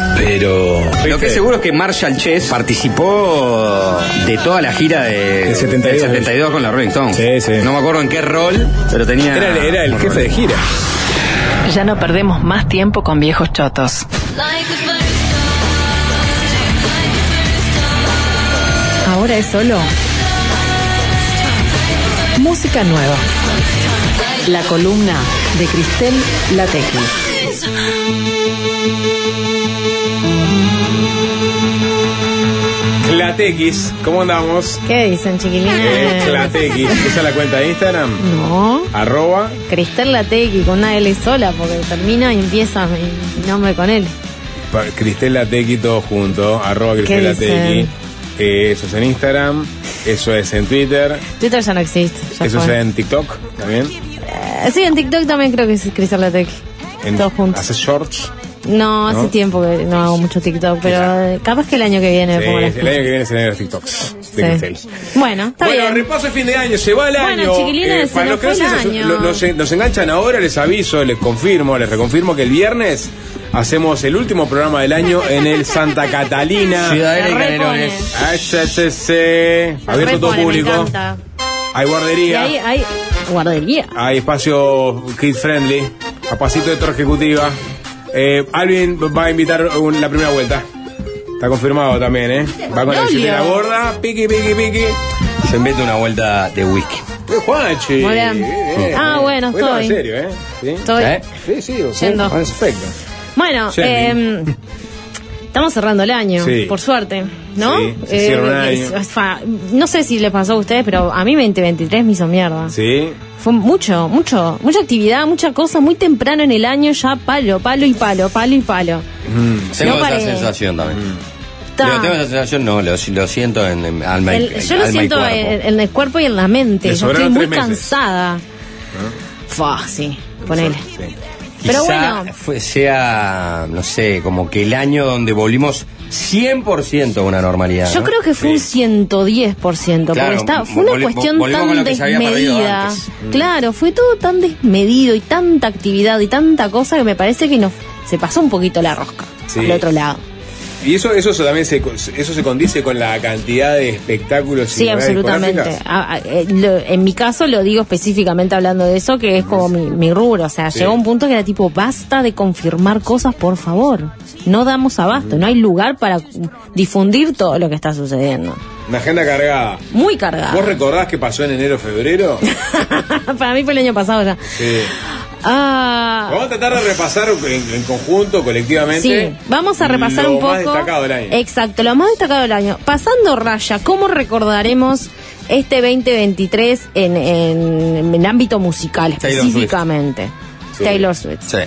Pero. Lo que es seguro es que Marshall Chess participó de toda la gira de, Del 72. del 72 con la Rolling Stone. No me acuerdo en qué rol, pero tenía. Era, el- era el jefe de gira. Ya no perdemos más tiempo con viejos chotos. Ahora es solo música nueva. La columna de Cristel Latequi. Clatex, ¿cómo andamos? ¿Qué dicen, chiquilines? Eh, Clatex, esa es la cuenta de Instagram. No, Arroba. Cristel con una L sola, porque termina y empieza mi, mi nombre con L. Cristel Latequi todo junto. Arroba Cristel ¿Qué Latequi. Eh, eso es en Instagram. Eso es en Twitter. Twitter ya no existe. Ya Eso fue. es en TikTok también. Eh, sí, en TikTok también creo que es Cristel Latequi. En, Todos juntos. ¿Haces shorts? No, hace ¿No? tiempo que no hago mucho TikTok, pero eh, capaz que el año que viene me Sí, pongo las el año que viene se los TikToks de Sí. Bueno, está bueno, bien. repaso de fin de año, se va el Bueno, año. Eh, chiquilines, se para los que no se- nos, nos enganchan ahora, les aviso, les confirmo, les reconfirmo que el viernes hacemos el último programa del año en el Santa Catalina. Ciudadela y. Canelones. HCC, abierto todo público. Hay Y guardería, ahí hay guardería. hay espacio kid friendly, a pasito de torre ejecutiva. Eh, Alvin va a invitar un- la primera vuelta. Está confirmado también, ¿eh? Va con la billetera gorda, piqui, piqui, piqui. Se inventa una vuelta de whisky. Eh, Juanchi. Muy bien. Ah, bueno, Bueno, estoy. en serio, ¿eh? ¿Sí? Estoy. ¿Eh? Sí, sí, Yendo. efecto. Bueno, eh, estamos cerrando el año, Sí. por suerte, ¿no? Sí, se cierra un año. es- es fa- no sé si les pasó a ustedes, pero a mí 2023 me hizo mierda. Sí. Fue mucho, mucho, mucha actividad, mucha cosa, muy temprano en el año, ya palo, palo y palo, palo y palo. Tengo No esa paré. sensación también. Ta. Digo, tengo esa sensación, no, lo, lo siento en, en alma y- El- yo lo alma siento cuerpo. en, en el cuerpo y en la mente. Yo estoy muy meses. cansada. Fua, sí, ponele. Pero Quizá bueno. fue- sea, no sé, como que el año donde volvimos 100% a una normalidad. Yo ¿no? creo que fue un 110%, Claro, porque está, fue una cuestión tan desmedida. Mm. Claro, fue todo tan desmedido y tanta actividad y tanta cosa que me parece que nos se pasó un poquito la rosca Sí. al otro lado. Y eso, eso también se, eso se condice con la cantidad de espectáculos y Sí, novedades absolutamente. A- a- eh, lo- en mi caso lo digo específicamente hablando de eso, que es como mi, mi rubro. O sea, Sí. llegó un punto que era tipo, basta de confirmar cosas, por favor. No damos abasto, no hay lugar para difundir todo lo que está sucediendo. Una agenda cargada. Muy cargada. ¿Vos recordás qué pasó en enero, febrero? para mí fue el año pasado ya. Sí. Ah, Vamos a tratar de repasar en, en conjunto, colectivamente. Sí, vamos a repasar lo un poco. más destacado del año. Exacto, lo más destacado del año. Pasando raya, ¿cómo recordaremos este 2023 en, en, en el ámbito musical Taylor específicamente? Taylor Swift. Sí.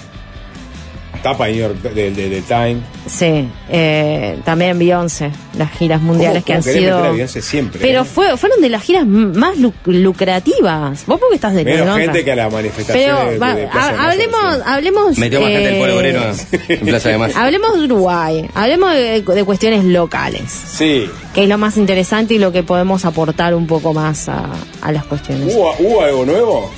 Tapa New York de, de, de Time. Sí, eh, también Beyoncé, las giras mundiales ¿Cómo- que han cómo meter a sido. Beyoncé siempre, Pero eh? fue, fueron de las giras más lu- lucrativas. Vos porque estás de Menos en gente que a la manifestación Pero de, va- ha- hablemos, hablemos. Metió más gente del pueblo eh, obrero en Plaza de Mayo. Hablemos de Uruguay, hablemos de, de cuestiones locales, Sí. que es lo más interesante y lo que podemos aportar un poco más a, a las cuestiones. ¿Hubo, hubo algo nuevo?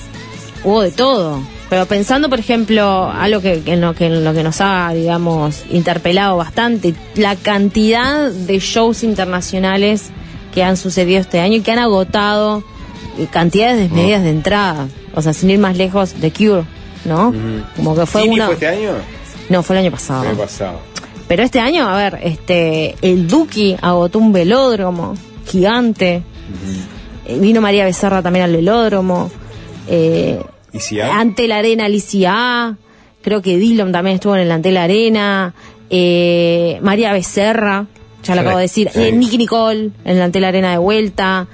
Hubo de todo. Pero pensando, por ejemplo, algo que, que en, lo que en lo que nos ha, digamos, interpelado bastante, la cantidad de shows internacionales que han sucedido este año y que han agotado eh, cantidades desmedidas de entradas. O sea, sin ir más lejos, de Cure, ¿no? Como que fue ¿Tini uno. fue este año? No, fue el año pasado. El año pasado. Pero este año, a ver, este, el Duki agotó un velódromo gigante. Eh, Vino María Becerra también al velódromo. Eh, ¿Y si hay? ante la arena Alicia. Creo que Dillon también estuvo en el ante la arena. Eh, María Becerra, ya lo Sí, acabo de decir. sí. Eh, Nicky Nicole en el ante la arena de vuelta.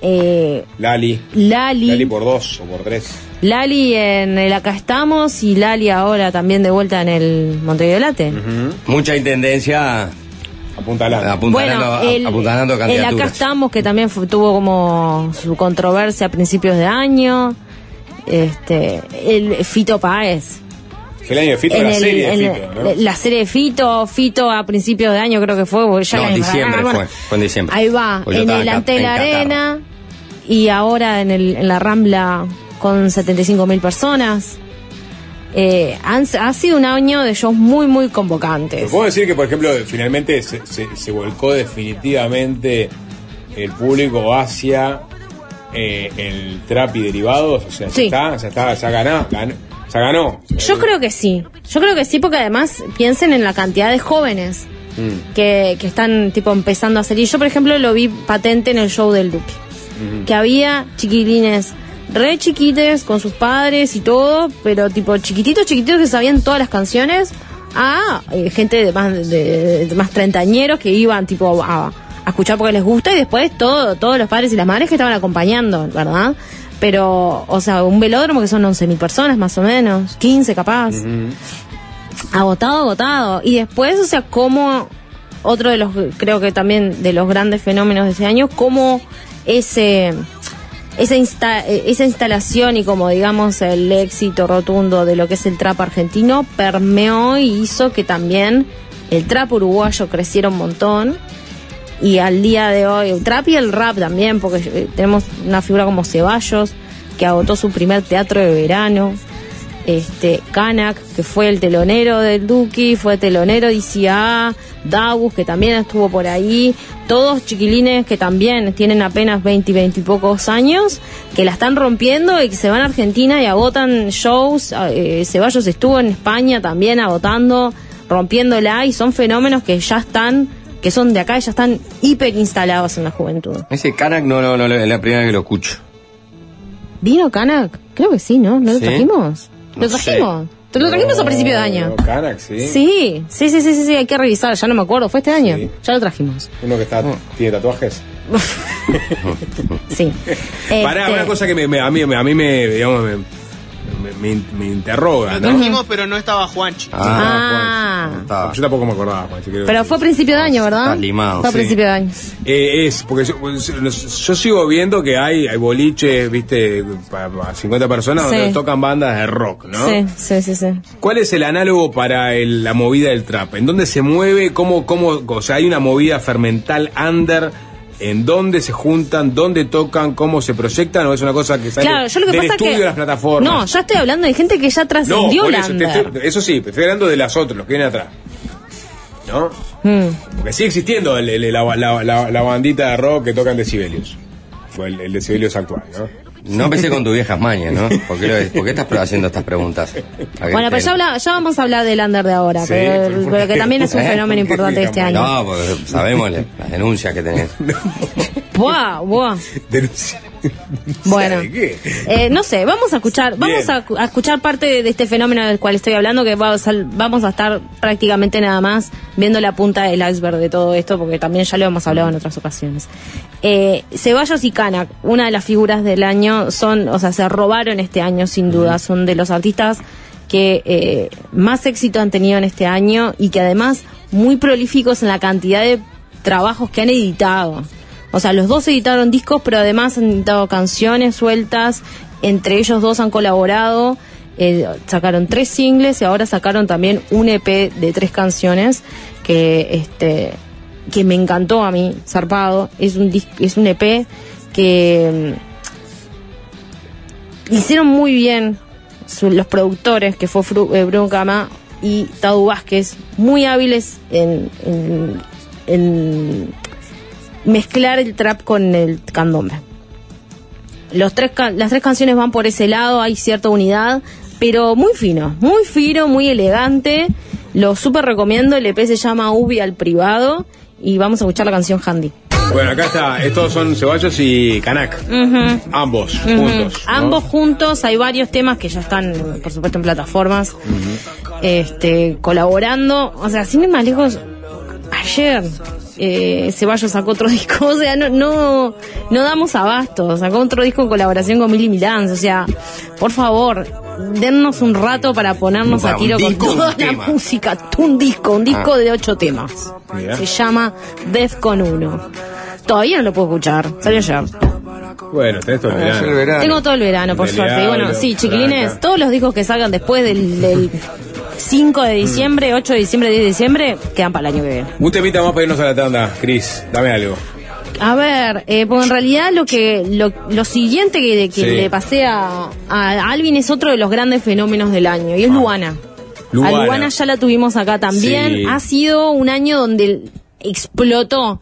Eh, Lali. Lali. Lali por dos o por tres. Lali en el Acá Estamos y Lali ahora también de vuelta en el Montevideo Late. Mucha intendencia apuntalando, apuntalando, el, apuntalando el Acá. Estamos, que también fu- tuvo como su controversia a principios de año. Este, el Fito Páez. El año de Fito, En la el- serie de en Fito, ¿no? La serie de Fito, Fito a principios de año creo que fue. porque ya No, la- diciembre bueno, fue, fue en diciembre. Ahí va, en el en ante la en arena y ahora en, el, en la Rambla con 75 mil personas. Eh, han- ha sido un año de shows muy, muy convocantes. ¿Puedo decir que, por ejemplo, finalmente se, se- se volcó definitivamente el público hacia eh, el trap y derivados? O sea, Sí. ya está, ya está, ya ganó, ganó, ya ganó. Yo creo que sí. Yo creo que sí, porque además piensen en la cantidad de jóvenes Mm. que, que están tipo empezando a salir. Yo, por ejemplo, lo vi patente en el show del Duque. Que había chiquilines re chiquites con sus padres y todo, pero tipo chiquititos, chiquititos que sabían todas las canciones. A eh, gente de más, de, de más treintañeros que iban tipo a, a escuchar porque les gusta y después todo, todos los padres y las madres que estaban acompañando, ¿verdad? Pero, o sea, un velódromo que son 11.000 personas más o menos, 15 capaz agotado, agotado. Y después, o sea, como otro de los, creo que también de los grandes fenómenos de ese año, como ese, esa, insta- esa instalación y como digamos el éxito rotundo de lo que es el trap argentino permeó y hizo que también el trap uruguayo creciera un montón. Y al día de hoy, trap y el rap también, porque eh, tenemos una figura como Ceballos, que agotó su primer teatro de verano. Este Kanak, que fue el telonero del Duki, fue telonero de ICA, Davus, que también estuvo por ahí, todos chiquilines que también tienen apenas 20 y 20 y pocos años, que la están rompiendo y que se van a Argentina y agotan shows, eh, Ceballos estuvo en España también agotando, rompiéndola y son fenómenos que ya están, que son de acá y ya están hiper instalados en la juventud. Ese Kanak no, no, no, es la primera vez que lo escucho. ¿Vino Kanak? Creo que sí, ¿no? ¿No lo ¿Sí? trajimos? No ¿Lo sé. trajimos? ¿Te lo trajimos a principio de año? No, Canac, sí. Sí, sí, sí, sí, sí, sí, hay que revisar, ya no me acuerdo, fue este año, ya lo trajimos. Uno que está, tiene tatuajes. Sí. Pará, Este, una cosa que me, me- a mí, me- a mí me, digamos, me, me, me- interroga, Lo ¿no? trajimos, pero no estaba Juanchi. Ah, Juan. Yo tampoco me acordaba, Juan, si quiero pero fue a principio de año, ¿verdad? Estás limado, Fue a sí. principio de año. Eh, es, porque yo, yo sigo viendo que hay, hay boliches, viste, para, para 50 personas Sí. donde tocan bandas de rock, ¿no? Sí, sí, sí, sí. ¿Cuál es el análogo para el- la movida del trap? ¿En dónde se mueve? ¿Cómo, cómo, o sea, hay una movida fermental under? ¿En dónde se juntan? ¿Dónde tocan? ¿Cómo se proyectan? ¿O es una cosa que sale Claro, yo lo que del pasa estudio que... de las plataformas? No, ya estoy hablando de gente que ya No, trascendió la eso, estoy- eso sí, estoy hablando de las otras, los que vienen atrás. ¿No? Mm. Porque sigue existiendo el- el- la, la- la- la bandita de rock que tocan decibelios. Fue el, el decibelios actual, ¿no? No empecé con tus viejas mañas, ¿no? ¿Por qué, lo- por qué estás haciendo estas preguntas? ¿A qué Bueno, pero ya, habla- ya vamos a hablar del under de ahora, Sí, pero, pero- pero que también es un ¿Eh? fenómeno importante de este año. No, porque sabemos la- las denuncias que tenés. Buah, buah. Bueno, eh, no sé, vamos a escuchar, vamos a, a escuchar parte de, este fenómeno del cual estoy hablando, que vamos a, vamos a estar prácticamente nada más viendo la punta del iceberg de todo esto, porque también ya lo hemos hablado en otras ocasiones. Eh, Ceballos y Kanak, una de las figuras del año, son, o sea, se robaron este año sin duda, son de los artistas que eh, más éxito han tenido en este año y que además muy prolíficos en la cantidad de trabajos que han editado. O sea, los dos editaron discos, pero además han editado canciones sueltas. Entre ellos dos han colaborado. eh, sacaron tres singles y ahora sacaron también un EP de tres canciones que este que me encantó a mí, zarpado. Es un es un EP que mm, hicieron muy bien los productores, que fue Fru- eh, Bruno Cama y Tadu Vázquez, muy hábiles en, en- en mezclar el trap con el candombe. Los tres las tres canciones van por ese lado, hay cierta unidad, pero muy fino, muy fino, muy elegante. Lo súper recomiendo, el EP se llama Ubi al privado y vamos a escuchar la canción Handy. Bueno, acá está, estos son Ceballos y Canac. Ambos, juntos. ¿no? Ambos juntos, hay varios temas que ya están, por supuesto, en plataformas, este, colaborando. O sea, sin ir más lejos, ayer eh, Ceballos sacó otro disco, o sea, no, no, no damos abasto, sacó otro disco en colaboración con Milly Milans, o sea, por favor, dennos un rato para ponernos a tiro con disco, toda la tema. música, un disco, un disco Ah. de ocho temas. Se llama Defcon 1. Todavía no lo puedo escuchar, salió ayer. Bueno, tenés todo el Ah, es el verano. verano. Tengo todo el verano, por suerte. Y bueno, sí, chiquilines, Blanca. todos los discos que salgan después del, del 5 de diciembre, 8 de diciembre, 10 de diciembre, quedan para el año que viene. Un temita más para irnos a la tanda, Cris, dame algo. A ver, eh, porque en realidad lo que lo, lo siguiente que, que Sí. le pasé a, a Alvin es otro de los grandes fenómenos del año y es Luana. Luana. A Luana ya la tuvimos acá también. Sí. Ha sido un año donde explotó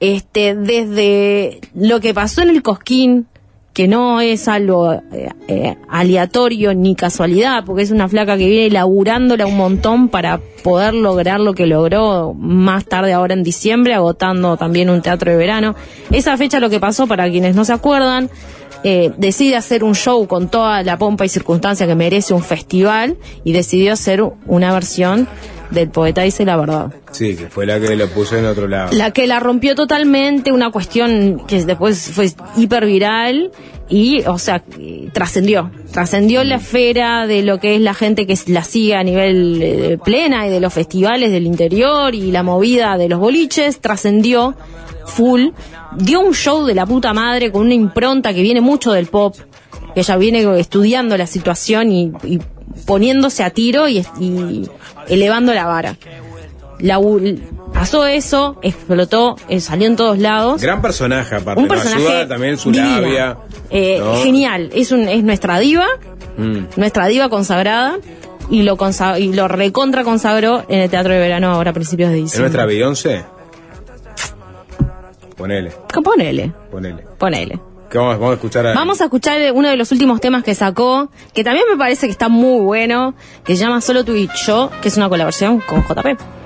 este desde lo que pasó en el Cosquín, que no es algo eh, eh, aleatorio ni casualidad, porque es una flaca que viene laburándola un montón para poder lograr lo que logró más tarde ahora en diciembre, agotando también un teatro de verano. Esa fecha lo que pasó, para quienes no se acuerdan, eh, decide hacer un show con toda la pompa y circunstancia que merece un festival y decidió hacer una versión del poeta dice la verdad. Sí, que fue la que lo puso en otro lado. La que la rompió totalmente, una cuestión que después fue hiper viral y, o sea, trascendió. Trascendió la esfera de lo que es la gente que la sigue a nivel eh, plena y de los festivales del interior y la movida de los boliches, trascendió full. Dio un show de la puta madre con una impronta que viene mucho del pop. que Ella viene estudiando la situación y, y poniéndose a tiro y, y elevando la vara. La, pasó eso, explotó, eh, salió en todos lados. Gran personaje, aparte. Un personaje Ayuda también su divina. labia. Eh, ¿no? Genial, es, un, es nuestra diva, Mm. nuestra diva consagrada y lo, consa- y lo recontra consagró en el Teatro de Verano ahora a principios de ¿Es diciembre. nuestra Beyoncé? Ponele, Ponele, ponele. ponele. ¿Qué vamos, a escuchar. Vamos a escuchar uno de los últimos temas que sacó, que también me parece que está muy bueno, que se llama Solo tú y yo, que es una colaboración con JP.